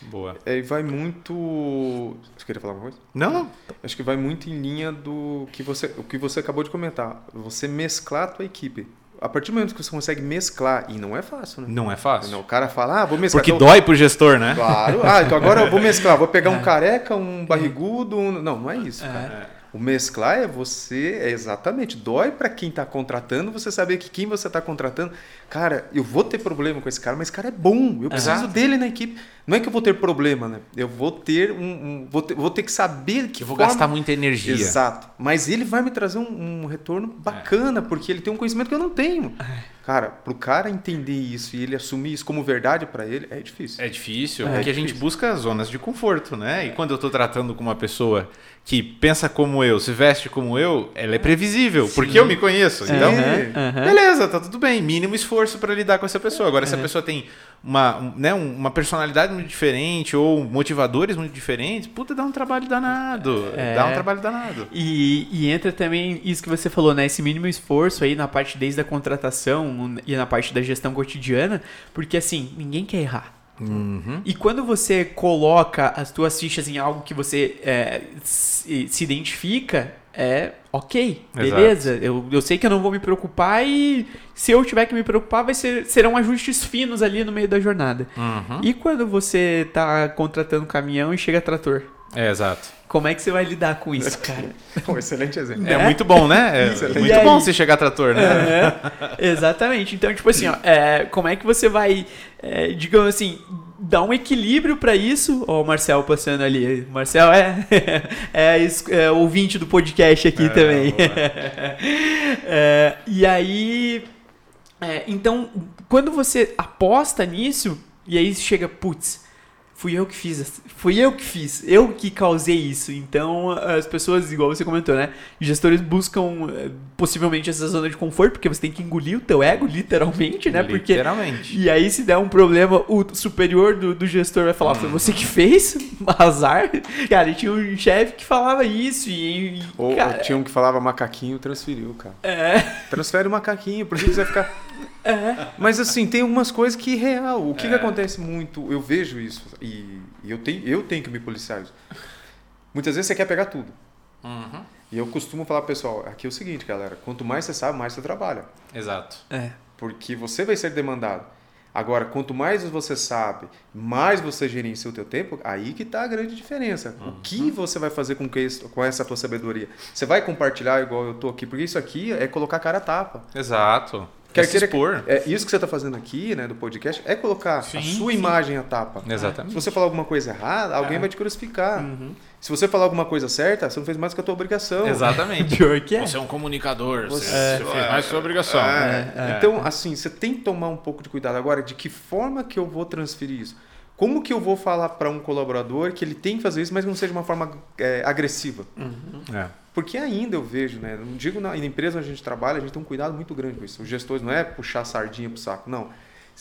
Boa. É, e vai muito. Você queria falar alguma coisa? Não, não. Acho que vai muito em linha do que você, o que você acabou de comentar. Você mesclar a tua equipe. A partir do momento que você consegue mesclar, e não é fácil, né? Não é fácil. Não, o cara fala, ah, vou mesclar. Porque então- dói pro gestor, né? Claro. Ah, então agora eu vou mesclar. Vou pegar um *laughs* careca, um barrigudo. Um... Não, não é isso, cara. O mesclar é você, é exatamente, dói pra quem tá contratando, você saber que quem você tá contratando, cara, eu vou ter problema com esse cara, mas esse cara é bom, eu preciso Exato. dele na equipe. Não é que eu vou ter problema, né? Eu vou ter um, um- vou, ter, vou ter que saber que Eu vou forma- gastar muita energia. Exato. Mas ele vai me trazer um, um retorno bacana, porque ele tem um conhecimento que eu não tenho. Cara, pro cara entender isso e ele assumir isso como verdade pra ele, é difícil. É difícil, É porque a gente difícil. busca zonas de conforto, né? E quando eu tô tratando com uma pessoa que pensa como eu, se veste como eu, ela é previsível, porque eu me conheço. Então, Aham, aham. beleza, tá tudo bem. Mínimo esforço para lidar com essa pessoa. Agora, se a pessoa tem uma, um- né, um- uma personalidade muito diferente ou motivadores muito diferentes, puta, dá um trabalho danado. É. Dá um trabalho danado. E, e entra também isso que você falou, né? Esse mínimo esforço aí na parte desde a contratação e na parte da gestão cotidiana, porque assim, ninguém quer errar. Uhum. E quando você coloca as tuas fichas em algo que você é, se, se identifica, é ok, Exato. beleza. Eu, eu sei que eu não vou me preocupar e se eu tiver que me preocupar, vai ser, serão ajustes finos ali no meio da jornada. Uhum. E quando você tá contratando caminhão e chega trator? É, exato. Como é que você vai lidar com isso, *laughs* cara? Um excelente exemplo. É Né? muito bom, né? É Excelente. muito bom você chegar trator, né? É, exatamente. Então, tipo assim, ó, é, como é que você vai, é, digamos assim, dar um equilíbrio pra isso? Ó, o Marcel passando ali. Marcel é, *laughs* é, é ouvinte do podcast aqui É, também. *laughs* É, e aí. é, então, quando você aposta nisso, e aí chega, putz. Fui eu que fiz, fui eu que fiz, eu que causei isso. Então, as pessoas, igual você comentou, né? Gestores buscam eh, possivelmente essa zona de conforto, porque você tem que engolir o teu ego, literalmente, né? Porque Literalmente. e aí, se der um problema, o superior do, do gestor vai falar: foi você que fez? *laughs* Azar. Cara, e tinha um chefe que falava isso. E, e, Ou, cara, ou tinha um que falava macaquinho, transferiu, cara. é, Transfere o macaquinho, por que você vai ficar. É, Mas assim, tem algumas coisas que real. O que, É. que acontece muito? Eu vejo isso e, e eu, tenho, eu tenho que me policiar isso. Muitas vezes você quer pegar tudo. Uhum. E eu costumo falar pro pessoal, aqui é o seguinte, galera, quanto mais você sabe, mais você trabalha. Exato. é. Porque você vai ser demandado. Agora, quanto mais você sabe, mais você gerencia o teu tempo, aí que tá a grande diferença. O que você vai fazer com, que isso- com essa tua sabedoria? Você vai compartilhar igual eu tô aqui? Porque isso aqui é colocar a cara a tapa. Exato. Quer se expor. É, isso que você está fazendo aqui, né, do podcast, é colocar a Sim, sua sim. imagem à tapa. Exatamente. Se você falar alguma coisa errada, alguém É. vai te crucificar. Uhum. Se você falar alguma coisa certa, você não fez mais que a tua obrigação. Exatamente. *laughs* Pior que é. Você é um comunicador, você, Você- você fez mais que sua obrigação. É, É, é. Então, assim, você tem que tomar um pouco de cuidado. Agora, de que forma que eu vou transferir isso? Como que eu vou falar para um colaborador que ele tem que fazer isso, mas não seja de uma forma é, agressiva? É. Porque ainda eu vejo, né? Não digo na, na empresa onde a gente trabalha, a gente tem um cuidado muito grande com isso. Os gestores não é puxar a sardinha pro saco, não.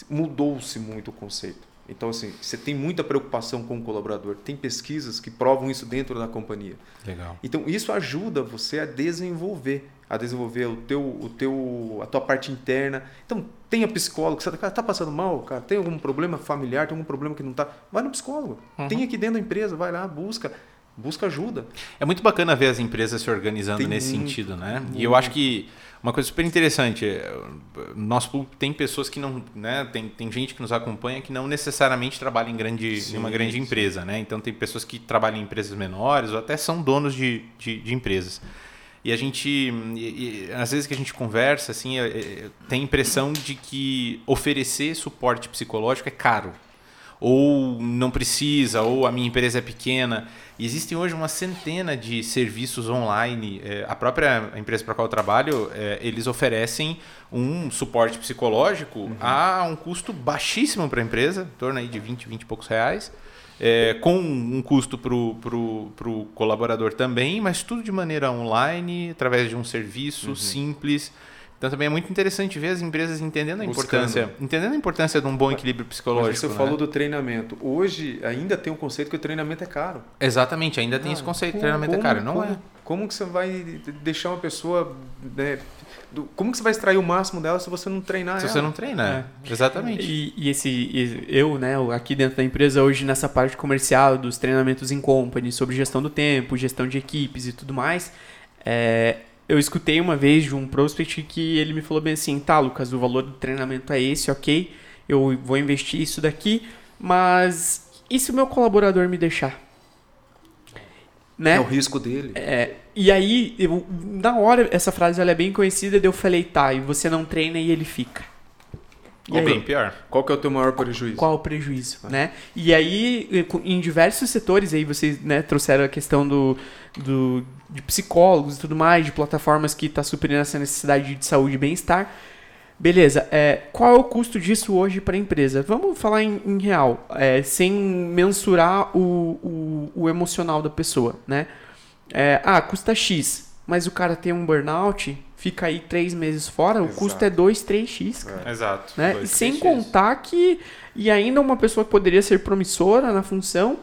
Mudou-se muito o conceito. Então, assim, você tem muita preocupação com o colaborador. Tem pesquisas que provam isso dentro da companhia. Legal. Então isso ajuda você a desenvolver, a desenvolver o teu, o teu, a tua parte interna. Então tenha psicólogo, você tá, tá passando mal, cara, tem algum problema familiar, tem algum problema que não tá, vai no psicólogo. Tem aqui dentro da empresa, vai lá, busca, busca ajuda. É muito bacana ver as empresas se organizando Tem nesse muito, sentido, né? E eu acho que uma coisa super interessante, é, nosso público tem pessoas que não, né, tem, tem gente que nos acompanha que não necessariamente trabalha em grande, Sim, em uma grande sim. empresa, né? Então tem pessoas que trabalham em empresas menores ou até são donos de, de, de empresas. E a gente, e- e, às vezes que a gente conversa, assim, é, é, tem a impressão de que oferecer suporte psicológico é caro ou não precisa, ou a minha empresa é pequena. E existem hoje uma centena de serviços online. É, a própria empresa para a qual eu trabalho, é, eles oferecem um suporte psicológico a um custo baixíssimo para a empresa, em torno aí de 20, 20 e poucos reais. é, com um custo para o colaborador também, mas tudo de maneira online, através de um serviço simples. Então também é muito interessante ver as empresas entendendo a Buscando. importância, entendendo a importância de um bom equilíbrio psicológico. Mas você né? falou do treinamento. Hoje ainda tem um conceito que o treinamento é caro. Exatamente, ainda tem esse conceito, treinamento é caro, não como, é? Como que você vai deixar uma pessoa, né, do- como que você vai extrair o máximo dela se você não treinar Se ela? você não treina, exatamente. E, e esse, e eu, né, eu aqui dentro da empresa hoje nessa parte comercial dos treinamentos em company, sobre gestão do tempo, gestão de equipes e tudo mais, é, eu escutei uma vez de um prospect que ele me falou bem assim, tá, Lucas, o valor do treinamento é esse, ok, eu vou investir isso daqui, mas e se o meu colaborador me deixar? Né? É o risco dele. É, e aí, eu, na hora, essa frase ela é bem conhecida, eu falei, tá, e você não treina e ele fica. E Ou aí? bem pior. Qual que é o teu maior prejuízo? Qual o prejuízo, né? E aí, em diversos setores, aí vocês né, trouxeram a questão do, do, de psicólogos e tudo mais, de plataformas que está suprindo essa necessidade de saúde e bem-estar. Beleza, é, qual é o custo disso hoje para a empresa? Vamos falar em, em real, é, sem mensurar o, o, o emocional da pessoa, né? É, ah, custa X, mas o cara tem um burnout, fica aí três meses fora, o custo é 2, 3X, cara Exato. né? E sem contar que e ainda uma pessoa que poderia ser promissora na função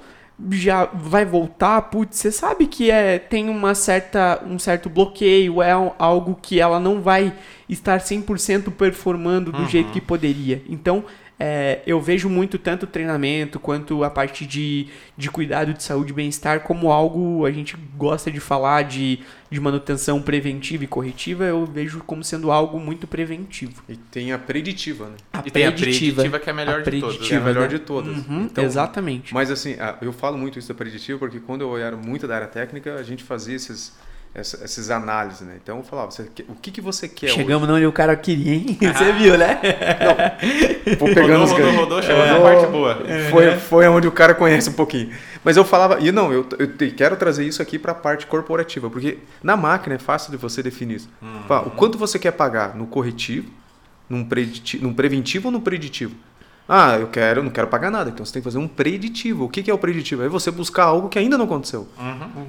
já vai voltar, putz, você sabe que é tem uma certa um certo bloqueio, é um- algo que ela não vai estar 100% performando do jeito que poderia. Então, é, eu vejo muito tanto o treinamento quanto a parte de, de cuidado de saúde e bem-estar como algo a gente gosta de falar de, de manutenção preventiva e corretiva, eu vejo como sendo algo muito preventivo. E tem a preditiva, né? A E tem a preditiva, que é a melhor de todas. É a melhor né? de todas. Uhum, Então, exatamente. Mas assim, eu falo muito isso da preditiva porque quando eu era muito da área técnica, a gente fazia esses, essa- esses análises, né? Então eu falava, você o que, que você quer Chegamos onde o cara queria, hein? *laughs* Você viu, né? hoje? Vou pegando Rodou, rodou, rodou, chegou É. na parte boa. Foi, foi onde o cara conhece um pouquinho. Mas eu falava, e não, eu, eu te- quero trazer isso aqui para a parte corporativa, porque na máquina é fácil de você definir isso. Fala, o quanto você quer pagar no corretivo, num, prediti num preventivo ou no preditivo? Ah, eu quero, não quero pagar nada, então você tem que fazer um preditivo. O que, que é o preditivo? É você buscar algo que ainda não aconteceu.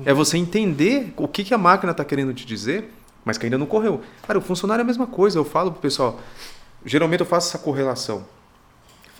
É você entender o que, que a máquina está querendo te dizer, mas que ainda não correu. Cara, o funcionário é a mesma coisa. Eu falo pro pessoal, geralmente eu faço essa correlação.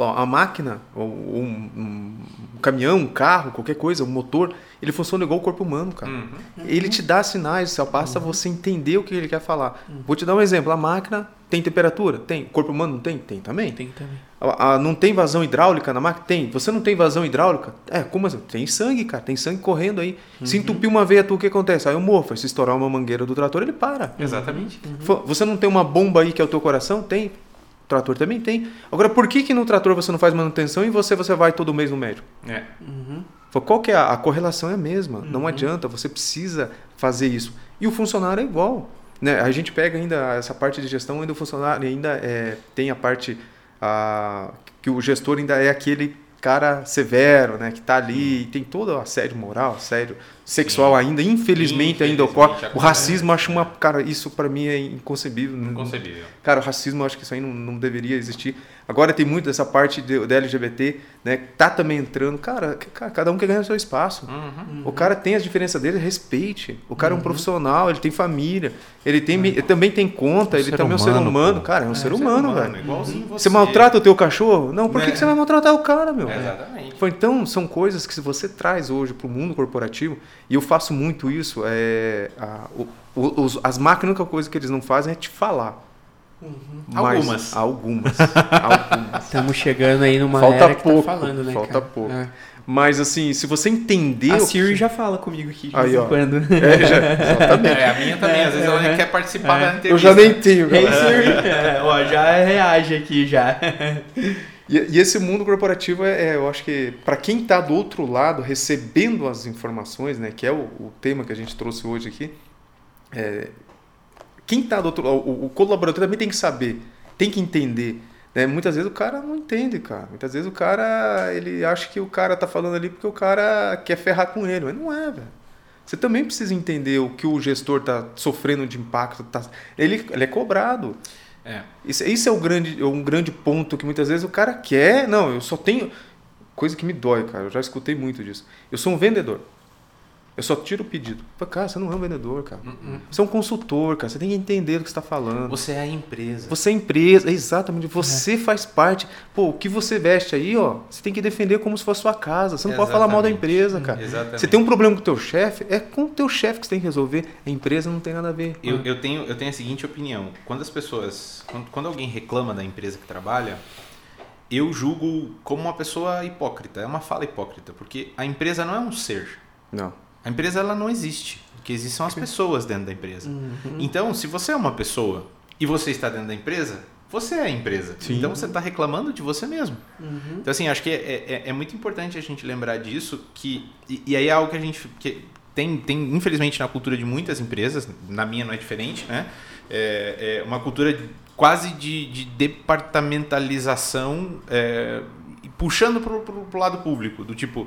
A máquina, ou ou um, um caminhão, um carro, qualquer coisa, um motor, ele funciona igual o corpo humano, cara. Uhum. Ele te dá sinais, só basta você entender o que ele quer falar. Vou te dar um exemplo. A máquina tem temperatura? Tem. O corpo humano não tem? Tem também. Tem também. A- a- não tem vazão hidráulica na máquina? Tem. Você não tem vazão hidráulica? É, como assim? Tem sangue, cara. Tem sangue correndo aí. Se entupir uma veia tua, o que acontece? Aí eu morro. Se estourar uma mangueira do trator, ele para. Exatamente. Fo- Você não tem uma bomba aí que é o teu coração? Tem. Trator também tem. Agora, por que, que no trator você não faz manutenção e você, você vai todo mês no médico? É. Fala, Qual que é? A, a correlação é a mesma. Não adianta, você precisa fazer isso. E o funcionário é igual. né, a gente pega ainda essa parte de gestão, ainda o funcionário ainda é, tem a parte a, que o gestor ainda é aquele cara severo, né, que está ali, tem todo o assédio moral, assédio sexual ainda, infelizmente, ainda ocorre. O racismo, acho uma, cara, isso para mim é inconcebível. Inconcebível. Cara, o racismo, acho que isso aí não, não deveria existir. Agora tem muito dessa parte de, da LGBT, né? Tá também entrando. Cara, cada um quer ganhar o seu espaço. Uhum, O cara tem as diferenças dele, respeite. O cara uhum. é um uhum. profissional, ele tem família, ele, tem, ele também tem conta, um ele também é um ser humano. Pô. Cara, é um é, ser, humano, humano, velho. Igualzinho você. você maltrata o teu cachorro? Não, por é. que, que você vai maltratar o cara, meu? É, exatamente. Então, são coisas que se você traz hoje para o mundo corporativo, e eu faço muito isso, é, a, o, os, as máquinas, a única coisa que eles não fazem é te falar. Uhum. algumas. Algumas. *laughs* algumas. Estamos chegando aí numa falta era pouco, tá falando, né? Falta cara? pouco. É. Mas assim, se você entender. A Siri que... já fala comigo aqui de aí, vez em quando. É, já, *laughs* exatamente. É, a minha também, às vezes ela é, quer participar é. da entrevista. Eu já nem tenho. Hey, Siri. É, ó, já reage aqui já. *laughs* E, e esse mundo corporativo é, é eu acho que para quem está do outro lado recebendo as informações, né, que é o, o tema que a gente trouxe hoje aqui, é, quem está do outro lado, o, o colaborador também tem que saber, tem que entender. Né? Muitas vezes o cara não entende, cara. Muitas vezes o cara, ele acha que o cara tá falando ali porque o cara quer ferrar com ele, mas não é, velho. Você também precisa entender o que o gestor está sofrendo de impacto. Tá, ele, ele é cobrado. É. Isso, isso é um grande, um grande ponto que muitas vezes o cara quer. Não, eu só tenho. Coisa que me dói, cara. Eu já escutei muito disso. Eu sou um vendedor. Eu só tiro o pedido. Cara, você não é um vendedor, cara. Uh -uh. Você é um consultor, cara. Você tem que entender o que você está falando. Você é a empresa. Você é a empresa, exatamente. Você é. faz parte. Pô, o que você veste aí, ó, você tem que defender como se fosse sua casa. Você não exatamente. pode falar mal da empresa, cara. Exatamente. Você tem um problema com o teu chefe, é com o teu chefe que você tem que resolver. A empresa não tem nada a ver. Eu, eu, tenho, eu tenho a seguinte opinião. Quando as pessoas... Quando, quando alguém reclama da empresa que trabalha, eu julgo como uma pessoa hipócrita. É uma fala hipócrita. Porque a empresa não é um ser. Não. A empresa ela não existe. O que existem são as pessoas dentro da empresa. Uhum. Então, se você é uma pessoa e você está dentro da empresa, você é a empresa. Sim. Então você está reclamando de você mesmo. Uhum. Então, assim, acho que é, é, é, muito importante a gente lembrar disso. Que, e, e, aí é algo que a gente. Que tem, tem, infelizmente, na cultura de muitas empresas, na minha não é diferente, né? É, é uma cultura quase de, de departamentalização, é, puxando para o lado público, do tipo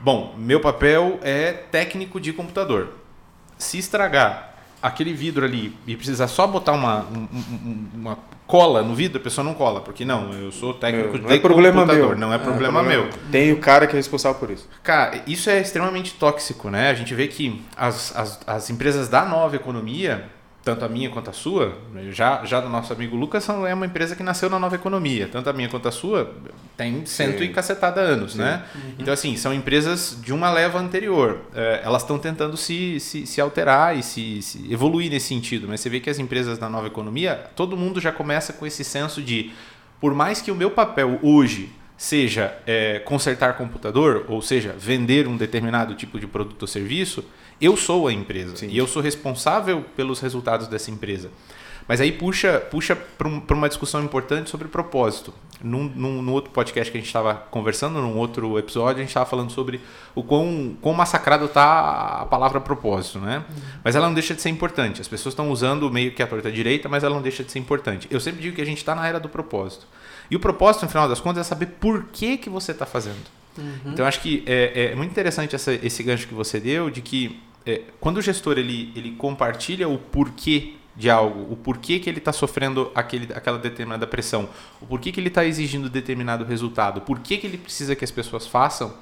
Bom, meu papel é técnico de computador. Se estragar aquele vidro ali e precisar só botar uma, uma cola no vidro, a pessoa não cola, porque não, eu sou técnico não de é problema computador, meu. não é, é problema, problema meu. Tem o cara que é responsável por isso. Cara, isso é extremamente tóxico, né? A gente vê que as, as, as empresas da nova economia, tanto a minha quanto a sua, já, já do nosso amigo Lucas, é uma empresa que nasceu na nova economia. Tanto a minha quanto a sua tem cento Sim. e cacetada anos, Sim. né? Uhum. Então, assim, são empresas de uma leva anterior. É, elas estão tentando se, se, se alterar e se, se, evoluir nesse sentido. Mas você vê que as empresas da nova economia, todo mundo já começa com esse senso de, por mais que o meu papel hoje seja é, consertar computador, ou seja, vender um determinado tipo de produto ou serviço, eu sou a empresa Sim. e eu sou responsável pelos resultados dessa empresa. Mas aí puxa, puxa para um, uma discussão importante sobre propósito. Num, num, num outro podcast que a gente estava conversando, num outro episódio, a gente estava falando sobre o quão, quão massacrado está a palavra propósito, né? Uhum. Mas ela não deixa de ser importante. As pessoas estão usando meio que a torta direita, mas ela não deixa de ser importante. Eu sempre digo que a gente está na era do propósito. E o propósito, no final das contas, é saber por que, que você está fazendo. Uhum. Então, acho que é, é muito interessante essa, esse gancho que você deu de que é, quando o gestor ele, ele compartilha o porquê de algo, o porquê que ele está sofrendo aquele, aquela determinada pressão, o porquê que ele está exigindo determinado resultado, por que ele precisa que as pessoas façam,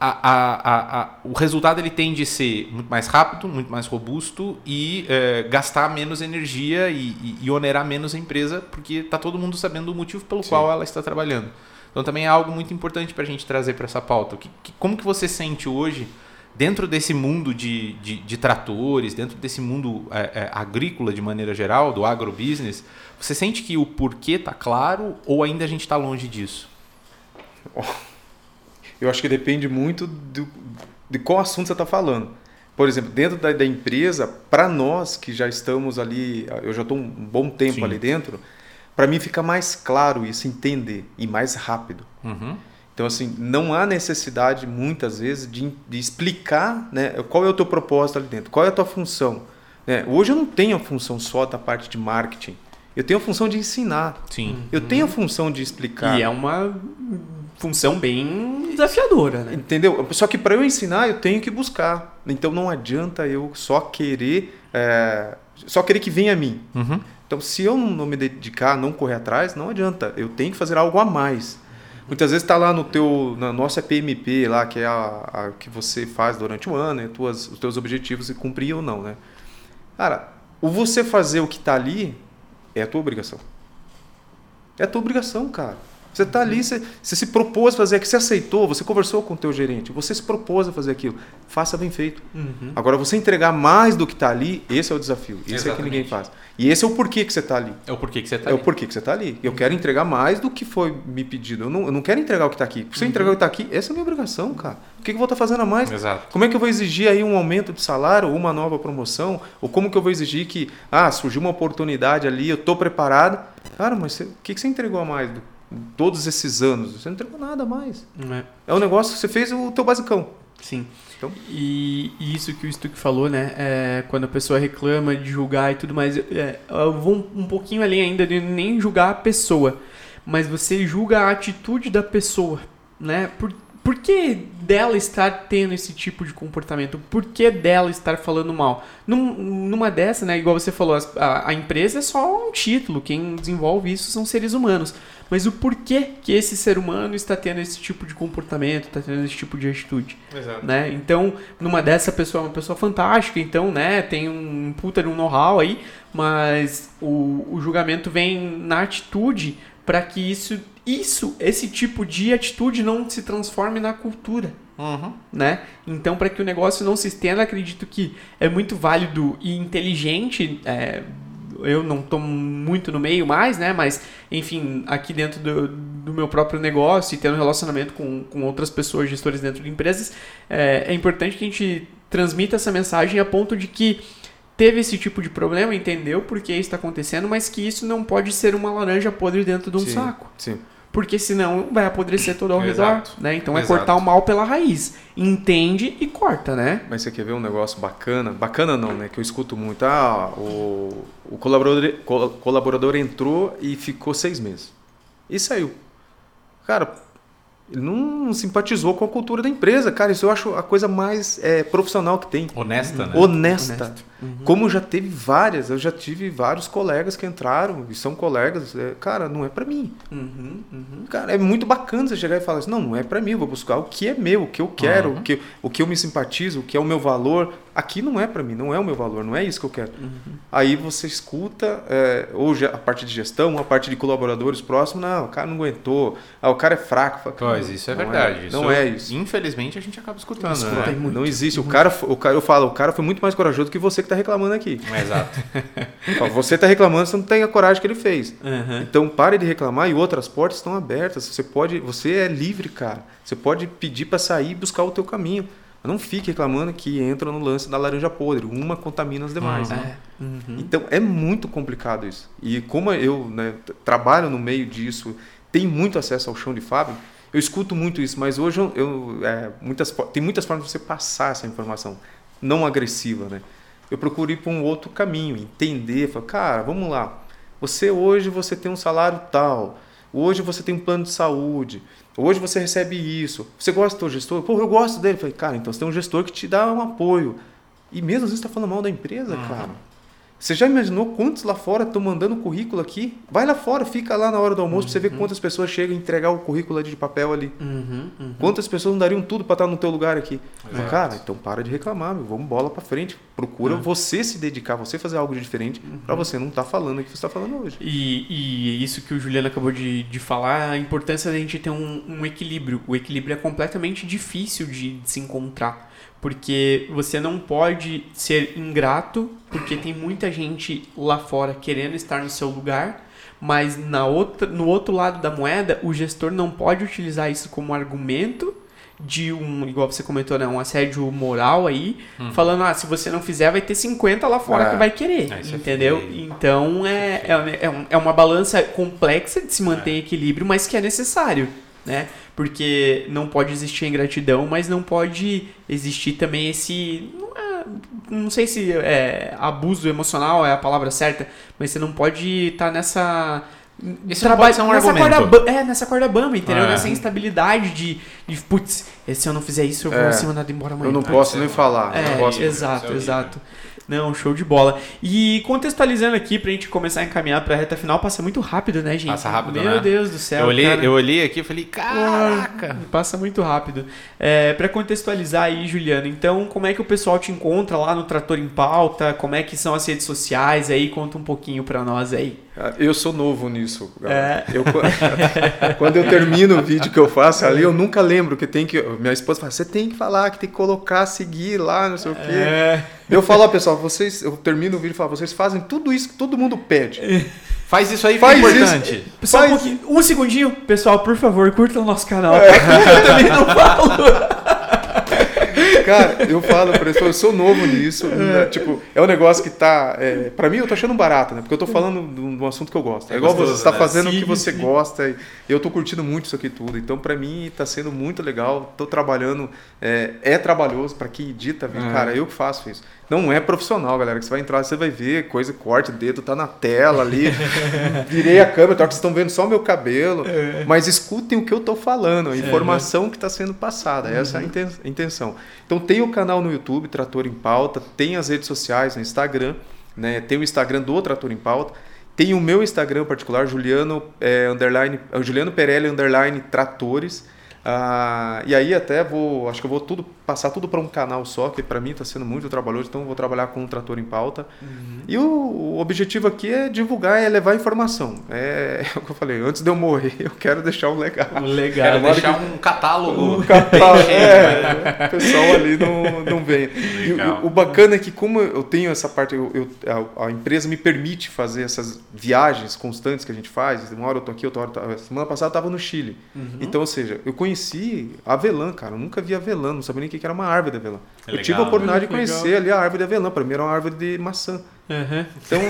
a, a, a, o resultado ele tende a ser muito mais rápido, muito mais robusto e é, gastar menos energia e, e, e, onerar menos a empresa, porque está todo mundo sabendo o motivo pelo Sim. qual ela está trabalhando. Então também é algo muito importante para a gente trazer para essa pauta. Que, que, como que você sente hoje dentro desse mundo de, de, de tratores, dentro desse mundo é, é, agrícola de maneira geral, do agrobusiness, você sente que o porquê está claro ou ainda a gente está longe disso? *laughs* Eu acho que depende muito do, de qual assunto você está falando. Por exemplo, dentro da, da empresa, para nós que já estamos ali, eu já estou um bom tempo Sim. ali dentro, para mim fica mais claro isso, entender e mais rápido. Uhum. Então, assim, não há necessidade, muitas vezes, de, de explicar né, qual é o teu propósito ali dentro, qual é a tua função. né? Hoje eu não tenho a função só da parte de marketing. Eu tenho a função de ensinar. Sim. Eu tenho a função de explicar. E é uma função bem desafiadora, né? Entendeu? Só que para eu ensinar, eu tenho que buscar. Então não adianta eu só querer, é, só querer que venha a mim. Uhum. Então se eu não me dedicar, não correr atrás, não adianta. Eu tenho que fazer algo a mais. Muitas vezes está lá no teu, na nossa PMP lá, que é a, a que você faz durante o ano, né? tuas, os teus objetivos e cumprir ou não, né? Cara, o você fazer o que está ali é a tua obrigação. É a tua obrigação, cara. Você está ali, você, você, se propôs a fazer aquilo, você aceitou, você conversou com o teu gerente, você se propôs a fazer aquilo. Faça bem feito. Uhum. Agora, você entregar mais do que está ali, esse é o desafio. Esse Exatamente. é que ninguém faz. E esse é o porquê que você está ali. É o porquê que você tá É o ali. porquê que você está ali. Eu quero entregar mais do que foi me pedido. Eu não, eu não quero entregar o que está aqui. Se eu entregar o que está aqui, essa é a minha obrigação, cara. O que, que eu vou estar fazendo a mais? Exato. Como é que eu vou exigir aí um aumento de salário ou uma nova promoção? Ou como que eu vou exigir que, ah, surgiu uma oportunidade ali, eu estou preparado. Cara, mas você- o que, que você entregou a mais do- todos esses anos? Você não entregou nada mais. É. É um negócio que você fez o teu basicão. Sim. Então- E, e isso que o Stuck falou, né? É, quando a pessoa reclama de julgar e tudo mais, é, eu vou um, um pouquinho além ainda de nem julgar a pessoa, mas você julga a atitude da pessoa, né? Por, por que dela estar tendo esse tipo de comportamento? Por que dela estar falando mal? Num- numa dessa, né? Igual você falou, a, a empresa é só um título, quem desenvolve isso são seres humanos. Mas o porquê que esse ser humano está tendo esse tipo de comportamento, está tendo esse tipo de atitude? Exato. né? Então, numa dessa a pessoa é uma pessoa fantástica, então, né, tem um puta de um know-how aí, mas o, o julgamento vem na atitude para que isso, isso, esse tipo de atitude não se transforme na cultura. Uhum. Né? Então, para que o negócio não se estenda, acredito que é muito válido e inteligente. é, eu não estou muito no meio mais, né? Mas, enfim, aqui dentro do, do meu próprio negócio e tendo relacionamento com, com outras pessoas, gestores dentro de empresas, é, é importante que a gente transmita essa mensagem a ponto de que teve esse tipo de problema, entendeu por que isso está acontecendo, mas que isso não pode ser uma laranja podre dentro de um Sim, saco. Sim. Porque senão vai apodrecer todo ao redor, né? Então é Exato. cortar o mal pela raiz. Entende e corta, né? Mas você quer ver um negócio bacana? Bacana não, né? Que eu escuto muito. Ah, o, o colaborador, col- colaborador entrou e ficou seis meses. E saiu. Cara, ele não simpatizou com a cultura da empresa. Cara, isso eu acho a coisa mais é, profissional que tem. Honesta, né? Honesta. Honesto. Como já teve várias, eu já tive vários colegas que entraram e são colegas. é, cara, não é pra mim. Uhum, uhum. Cara, é muito bacana você chegar e falar assim, não, não é pra mim, eu vou buscar o que é meu, o que eu quero, Uhum. o, que, o que eu me simpatizo, o que é o meu valor. Aqui não é pra mim, não é o meu valor, não é isso que eu quero. Aí você escuta, é, ou já- a parte de gestão, a parte de colaboradores próximos, não, o cara não aguentou, ah, o cara é fraco. Fala, Pois, isso é não verdade. não isso, é isso. Infelizmente a gente acaba escutando, Escuta, né? muito, não existe. O cara, o cara, eu falo, o cara foi muito mais corajoso que você que tá reclamando aqui. Exato. *laughs* Você tá reclamando, você não tem a coragem que ele fez. Uhum. Então pare de reclamar e outras portas estão abertas. Você pode, você é livre, cara. Você pode pedir para sair e buscar o teu caminho. Não fique reclamando que entra no lance da laranja podre. Uma contamina as demais. Uhum. né? É. Uhum. Então é muito complicado isso. E como eu né, trabalho no meio disso, tenho muito acesso ao chão de fábrica, eu escuto muito isso. Mas hoje eu, eu, é, muitas, tem muitas formas de você passar essa informação, não agressiva, né? Eu procuro ir para um outro caminho, entender, falar, cara, vamos lá. Você hoje você tem um salário tal, hoje você tem um plano de saúde, hoje você recebe isso. Você gosta do teu gestor? Pô, eu gosto dele. Eu Falei, cara, então você tem um gestor que te dá um apoio. E mesmo às vezes está falando mal da empresa, cara. Você já imaginou quantos lá fora estão mandando currículo aqui? Vai lá fora, fica lá na hora do almoço pra você ver quantas pessoas chegam a entregar o currículo de papel ali. Uhum, uhum. Quantas pessoas não dariam tudo para estar no teu lugar aqui? Exato. cara, então para de reclamar, meu. vamos bola para frente. Procura você se dedicar, você fazer algo de diferente para você não estar falando o que você está falando hoje. E, e isso que o Juliano acabou de, de falar, a importância da gente ter um, um equilíbrio. O equilíbrio é completamente difícil de, de se encontrar. Porque você não pode ser ingrato, porque tem muita gente lá fora querendo estar no seu lugar, mas na outra, no outro lado da moeda, o gestor não pode utilizar isso como argumento de um, igual você comentou, né, um assédio moral aí, falando, ah, se você não fizer, vai ter 50 lá fora É. que vai querer, isso é entendeu? feio. Então é, é, é é uma balança complexa de se manter em equilíbrio, mas que é necessário, né? Porque não pode existir a ingratidão, mas não pode existir também esse. não é- não sei se é, abuso emocional é a palavra certa, mas você não pode estar nessa Isso não pode ser um nessa argumento. corda, é, nessa corda bamba, entendeu? É. Nessa instabilidade de, de putz, se eu não fizer isso, eu vou É. ser mandado embora amanhã. Eu não posso nem falar. É, não posso. exato, exato. Não, show de bola. E contextualizando aqui pra gente começar a encaminhar pra reta final, passa muito rápido, né, gente? Passa rápido, Meu né? Deus do céu. Eu olhei, cara. eu olhei aqui e falei, caraca. Passa muito rápido. É, para contextualizar aí, Juliano, então como é que o pessoal te encontra lá no Trator em Pauta? Como é que são as redes sociais aí? Conta um pouquinho pra nós aí. Ah, Eu sou novo nisso. galera. É. Eu, *laughs* quando eu termino o vídeo que eu faço ali, eu nunca lembro que tem que. Minha esposa fala: você tem que falar, que tem que colocar, seguir lá, não sei o quê. É, Eu falo, ó, pessoal, vocês. Eu termino o vídeo e falo: vocês fazem tudo isso que todo mundo pede. Faz isso aí que Faz é importante. só um, Faz- pouquinho, um segundinho, pessoal, por favor, curta o nosso canal. É. *laughs* Eu também não falo. Cara, eu falo pra eles, eu sou novo nisso. né, Tipo, é um negócio que tá. É, pra mim, eu tô achando barato, né? Porque eu tô falando de um um assunto que eu gosto. É, É igual gostoso, você, você tá né? fazendo o Sim, que você sim. gosta. E eu tô curtindo muito isso aqui tudo. Então, pra mim, tá sendo muito legal. Tô trabalhando. É, é trabalhoso pra quem edita vídeo. É. Cara, eu que faço isso. Não é profissional, galera. Que você vai entrar, você vai ver coisa, corte, dedo, tá na tela ali. *laughs* Virei a câmera, tá, que vocês estão vendo só o meu cabelo. É. Mas escutem o que eu tô falando, a informação que está sendo passada. Essa é a inten- a intenção. Então tem o canal no YouTube, Trator em Pauta, tem as redes sociais no Instagram, né? Tem o Instagram do Trator em Pauta. Tem o meu Instagram particular, Juliano, é, underline, é, Juliano Perelli, underline Tratores. Ah, e aí até vou, acho que eu vou tudo passar tudo para um canal só, que para mim está sendo muito trabalhoso, então vou trabalhar com o Trator em Pauta. E o, o objetivo aqui é divulgar, é levar informação. É, *laughs* é o que eu falei, antes de eu morrer, eu quero deixar um legado. Legal. Quero Agora deixar um catálogo. O catálogo, né? *laughs* é, o pessoal ali não, não vem. E o, o bacana é que como eu tenho essa parte, eu, eu- a, a empresa me permite fazer essas viagens constantes que a gente faz. Uma hora eu tô aqui, outra hora eu tô... Semana passada eu tava no Chile. Uhum. Então, ou seja, eu conheci avelã, cara. Eu nunca vi avelã, não sabia nem o que era uma árvore de avelã. É eu legal, tive a oportunidade né? de conhecer ali a árvore de avelã. Para mim era uma árvore de maçã. Uhum. Então,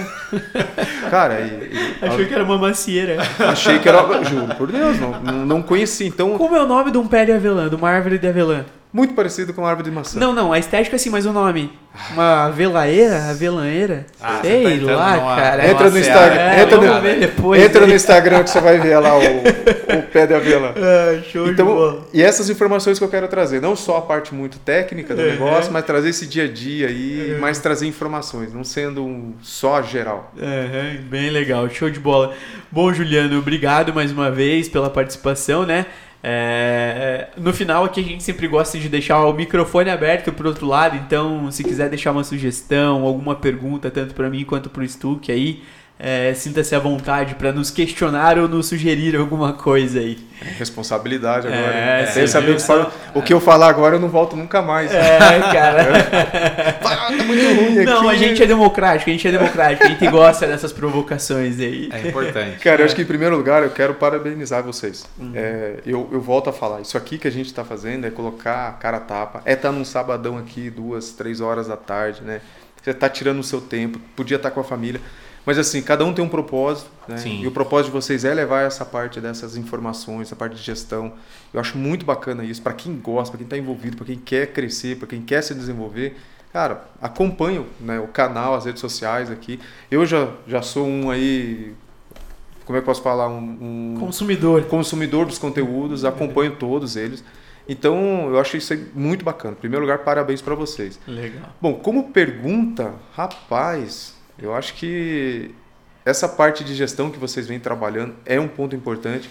*laughs* cara, e- e- Achei que era uma macieira. achei que era. Juro por Deus, não, não, não conheci. Então, Como é o nome de um pé de avelã, de uma árvore de avelã? Muito parecido com a árvore de maçã. Não, não, a estética é assim, mas o nome. Uma avelaeira? Avelaneira? Ah, você Sei tá lá, numa- cara. numa Entra no. Instagram, É, entra no- depois. Entra no Instagram que você vai ver lá o, *laughs* o pé de avelã. Ah, show de Então, bola. e essas informações que eu quero trazer, não só a parte muito técnica do Uhum. negócio, mas trazer esse dia a dia aí, mas trazer informações, não sendo um só geral. Aham, bem legal, show de bola. Bom, Juliano, obrigado mais uma vez pela participação, né? É, no final aqui a gente sempre gosta de deixar o microfone aberto pro outro lado, então se quiser deixar uma sugestão, alguma pergunta, tanto para mim quanto pro Stuck aí, é, sinta-se à vontade para nos questionar ou nos sugerir alguma coisa aí. Responsabilidade agora. É, hein? você Sem saber que fala- o que eu falar agora eu não volto nunca mais. É, cara. *laughs* Tá muito ruim Não, aqui. a gente é democrático, a gente é democrático, a gente gosta dessas provocações aí. É importante. Cara, eu acho que em primeiro lugar eu quero parabenizar vocês. Uhum. É, eu, eu volto a falar, isso aqui que a gente está fazendo é colocar a cara a tapa, é estar num sabadão aqui, duas, três horas da tarde, né? Você está tirando o seu tempo, podia estar com a família. Mas assim, cada um tem um propósito, né? E o propósito de vocês é levar essa parte dessas informações, essa parte de gestão. Eu acho muito bacana isso, para quem gosta, para quem está envolvido, para quem quer crescer, para quem quer se desenvolver. Cara, acompanho né, o canal, as redes sociais aqui. Eu já, já sou um aí, como é que posso falar? Um, um Consumidor. consumidor dos conteúdos, acompanho todos eles. Então, eu acho isso muito bacana. Em primeiro lugar, parabéns para vocês. Legal. Bom, como pergunta, rapaz, eu acho que essa parte de gestão que vocês vêm trabalhando é um ponto importante,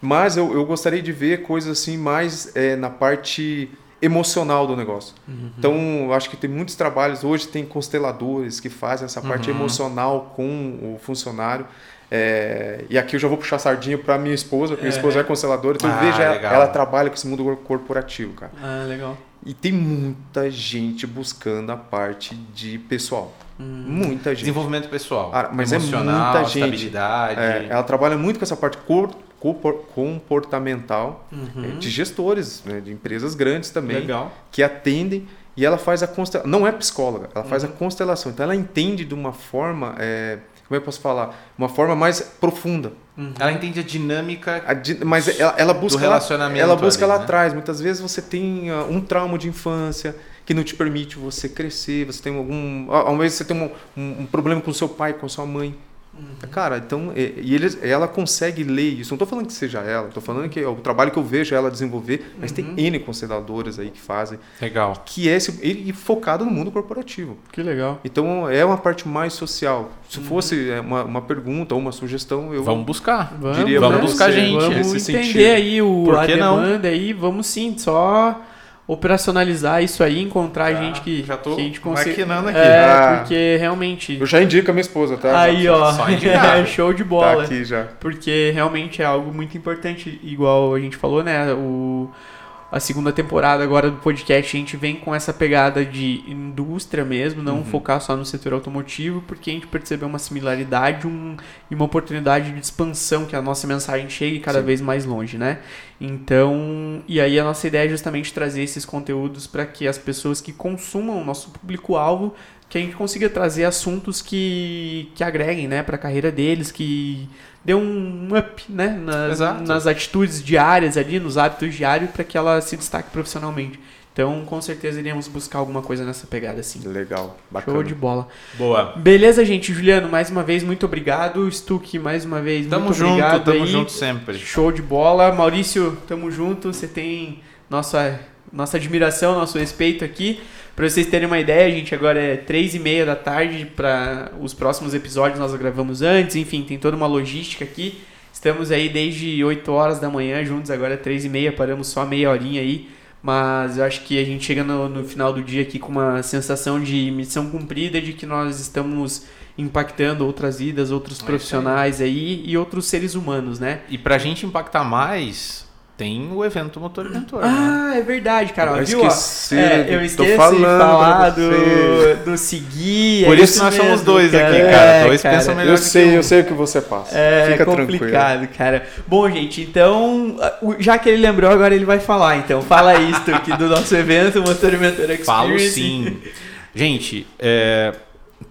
mas eu, eu gostaria de ver coisas assim mais é, na parte emocional do negócio. Então, eu acho que tem muitos trabalhos, hoje tem consteladores que fazem essa parte Uhum. emocional com o funcionário. É, e aqui eu já vou puxar sardinha para minha esposa, porque minha É. esposa é consteladora, então Ah, eu vejo ela, ela trabalha com esse mundo corporativo, cara. Ah, legal. E tem muita gente buscando a parte de pessoal. Muita gente. Desenvolvimento pessoal. Ah, mas é emocional, muita gente. estabilidade. É, ela trabalha muito com essa parte cor- compor- comportamental Uhum. é, de gestores, né, de empresas grandes também, Legal. que atendem e ela faz a constelação. Não é psicóloga, ela Uhum. faz a constelação. Então ela entende de uma forma, é, como é eu posso falar? Uma forma mais profunda. Ela entende a dinâmica. A di- Mas ela, ela busca lá- relacionamento ela busca ali, lá né? atrás. Muitas vezes você tem ah, um trauma de infância que não te permite você crescer, você tem algum. Ao invés de você ter um, um, um problema com seu pai, com sua mãe. Uhum. Cara, então, e, e eles, ela consegue ler isso. Não estou falando que seja ela, estou falando que é o trabalho que eu vejo ela desenvolver, mas uhum. tem N consteladores aí que fazem. Legal. Que é esse, e, focado no mundo corporativo. Que legal. Então, é uma parte mais social. Se uhum. fosse é, uma, uma pergunta ou uma sugestão, eu. Vamos buscar. Vamos, diria vamos buscar gente. Vamos entender sentido. aí o, a demanda não? aí, vamos sim, só operacionalizar isso aí, encontrar gente que, já tô que a gente consiga. maquinando aqui. É, ah, porque realmente. Eu já indico a minha esposa, tá? Aí, ó. Só é, *laughs* show de bola. Tá aqui já. Porque realmente é algo muito importante, igual a gente falou, né? O a segunda temporada agora do podcast, a gente vem com essa pegada de indústria mesmo, não uhum. focar só no setor automotivo, porque a gente percebeu uma similaridade um, e uma oportunidade de expansão, que a nossa mensagem chegue cada Sim. vez mais longe, né? Então, e aí a nossa ideia é justamente trazer esses conteúdos para que as pessoas que consumam o nosso público-alvo, que a gente consiga trazer assuntos que, que agreguem, né, para a carreira deles, que deu um up né, nas, nas atitudes diárias ali, nos hábitos diários, para que ela se destaque profissionalmente. Então, com certeza iremos buscar alguma coisa nessa pegada assim. Legal, bacana. Show de bola. Boa. Beleza, gente. Juliano, mais uma vez, muito obrigado. Stuck, mais uma vez, tamo muito junto, obrigado. Tamo aí. junto sempre. Show de bola. Maurício, tamo junto. Você tem nossa, nossa admiração, nosso respeito aqui. Para vocês terem uma ideia, gente, agora é três e meia da tarde para os próximos episódios nós gravamos antes, enfim, tem toda uma logística aqui. Estamos aí desde 8 horas da manhã juntos, agora é três e meia, paramos só meia horinha aí. Mas eu acho que a gente chega no, no final do dia aqui com uma sensação de missão cumprida, de que nós estamos impactando outras vidas, outros é profissionais aí e outros seres humanos, né? E pra gente impactar mais, tem o evento Motor Inventor. Ah, né? é verdade, cara. Eu viu? esqueci, é, eu esqueci de falar do, do seguir. Por é isso, isso nós somos dois cara. aqui, cara. É, dois cara, pensam melhor Eu sei, um. eu sei o que você passa. É Fica complicado, tranquilo. cara. Bom, gente, então, já que ele lembrou, agora ele vai falar. Então, fala isso aqui do nosso evento Motor Inventor Experience. Falo sim. Gente, é,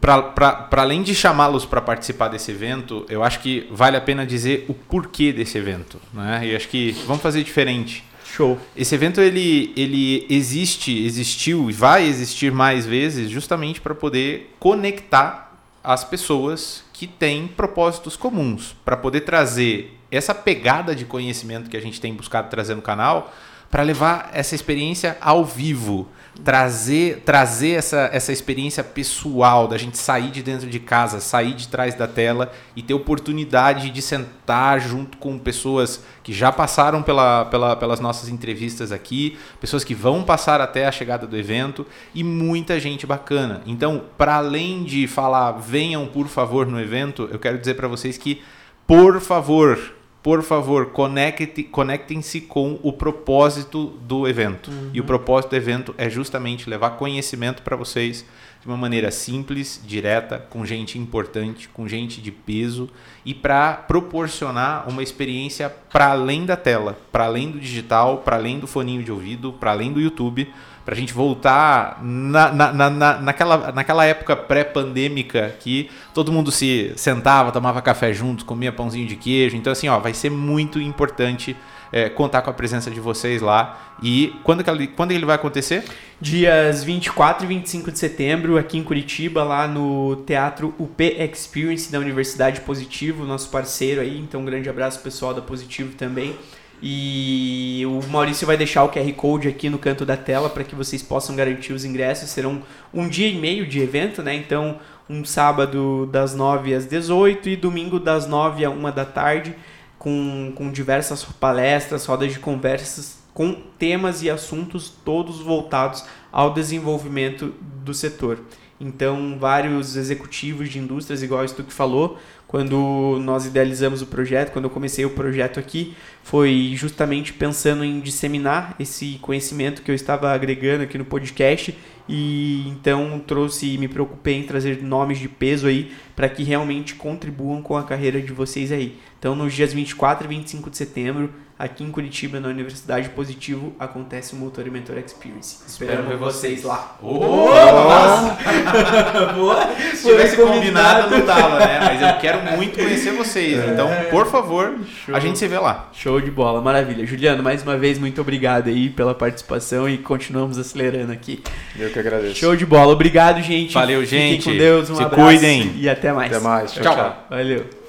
para além de chamá-los para participar desse evento, eu acho que vale a pena dizer o porquê desse evento. Né? E acho que vamos fazer diferente. Show. Esse evento ele, ele existe, existiu e vai existir mais vezes justamente para poder conectar as pessoas que têm propósitos comuns, para poder trazer essa pegada de conhecimento que a gente tem buscado trazer no canal, para levar essa experiência ao vivo trazer trazer essa, essa experiência pessoal da gente sair de dentro de casa, sair de trás da tela e ter oportunidade de sentar junto com pessoas que já passaram pela, pela, pelas nossas entrevistas aqui, pessoas que vão passar até a chegada do evento e muita gente bacana. Então, para além de falar venham por favor no evento, eu quero dizer para vocês que por favor por favor, conecte, conectem-se com o propósito do evento. Uhum. E o propósito do evento é justamente levar conhecimento para vocês de uma maneira simples, direta, com gente importante, com gente de peso e para proporcionar uma experiência para além da tela, para além do digital, para além do foninho de ouvido, para além do YouTube para a gente voltar na, na, na, naquela, naquela época pré-pandêmica que todo mundo se sentava, tomava café juntos, comia pãozinho de queijo. Então, assim, ó, vai ser muito importante é, contar com a presença de vocês lá. E quando, que ele, quando ele vai acontecer? Dias 24 e 25 de setembro, aqui em Curitiba, lá no Teatro UP Experience da Universidade Positivo, nosso parceiro aí. Então, um grande abraço pessoal da Positivo também. E o Maurício vai deixar o QR Code aqui no canto da tela para que vocês possam garantir os ingressos. Serão um dia e meio de evento, né? Então, um sábado das 9 às 18 e domingo das 9 à 1 da tarde, com, com diversas palestras, rodas de conversas, com temas e assuntos todos voltados ao desenvolvimento do setor. Então, vários executivos de indústrias, igual isso que falou, quando nós idealizamos o projeto, quando eu comecei o projeto aqui, foi justamente pensando em disseminar esse conhecimento que eu estava agregando aqui no podcast e então trouxe me preocupei em trazer nomes de peso aí para que realmente contribuam com a carreira de vocês aí. Então, nos dias 24 e 25 de setembro, aqui em Curitiba, na Universidade Positivo, acontece o Motor e Mentor Experience. Esperamos ver vocês lá. Oh, nossa! *laughs* Boa! Se tivesse combinado, não tava, né? Mas eu quero muito conhecer vocês. Então, por favor, Show. a gente se vê lá. Show de bola, maravilha. Juliano, mais uma vez, muito obrigado aí pela participação e continuamos acelerando aqui. Eu que agradeço. Show de bola. Obrigado, gente. Valeu, Fiquem gente. com Deus. Um Se abraço cuidem. E até mais. Até mais. Tchau. Valeu.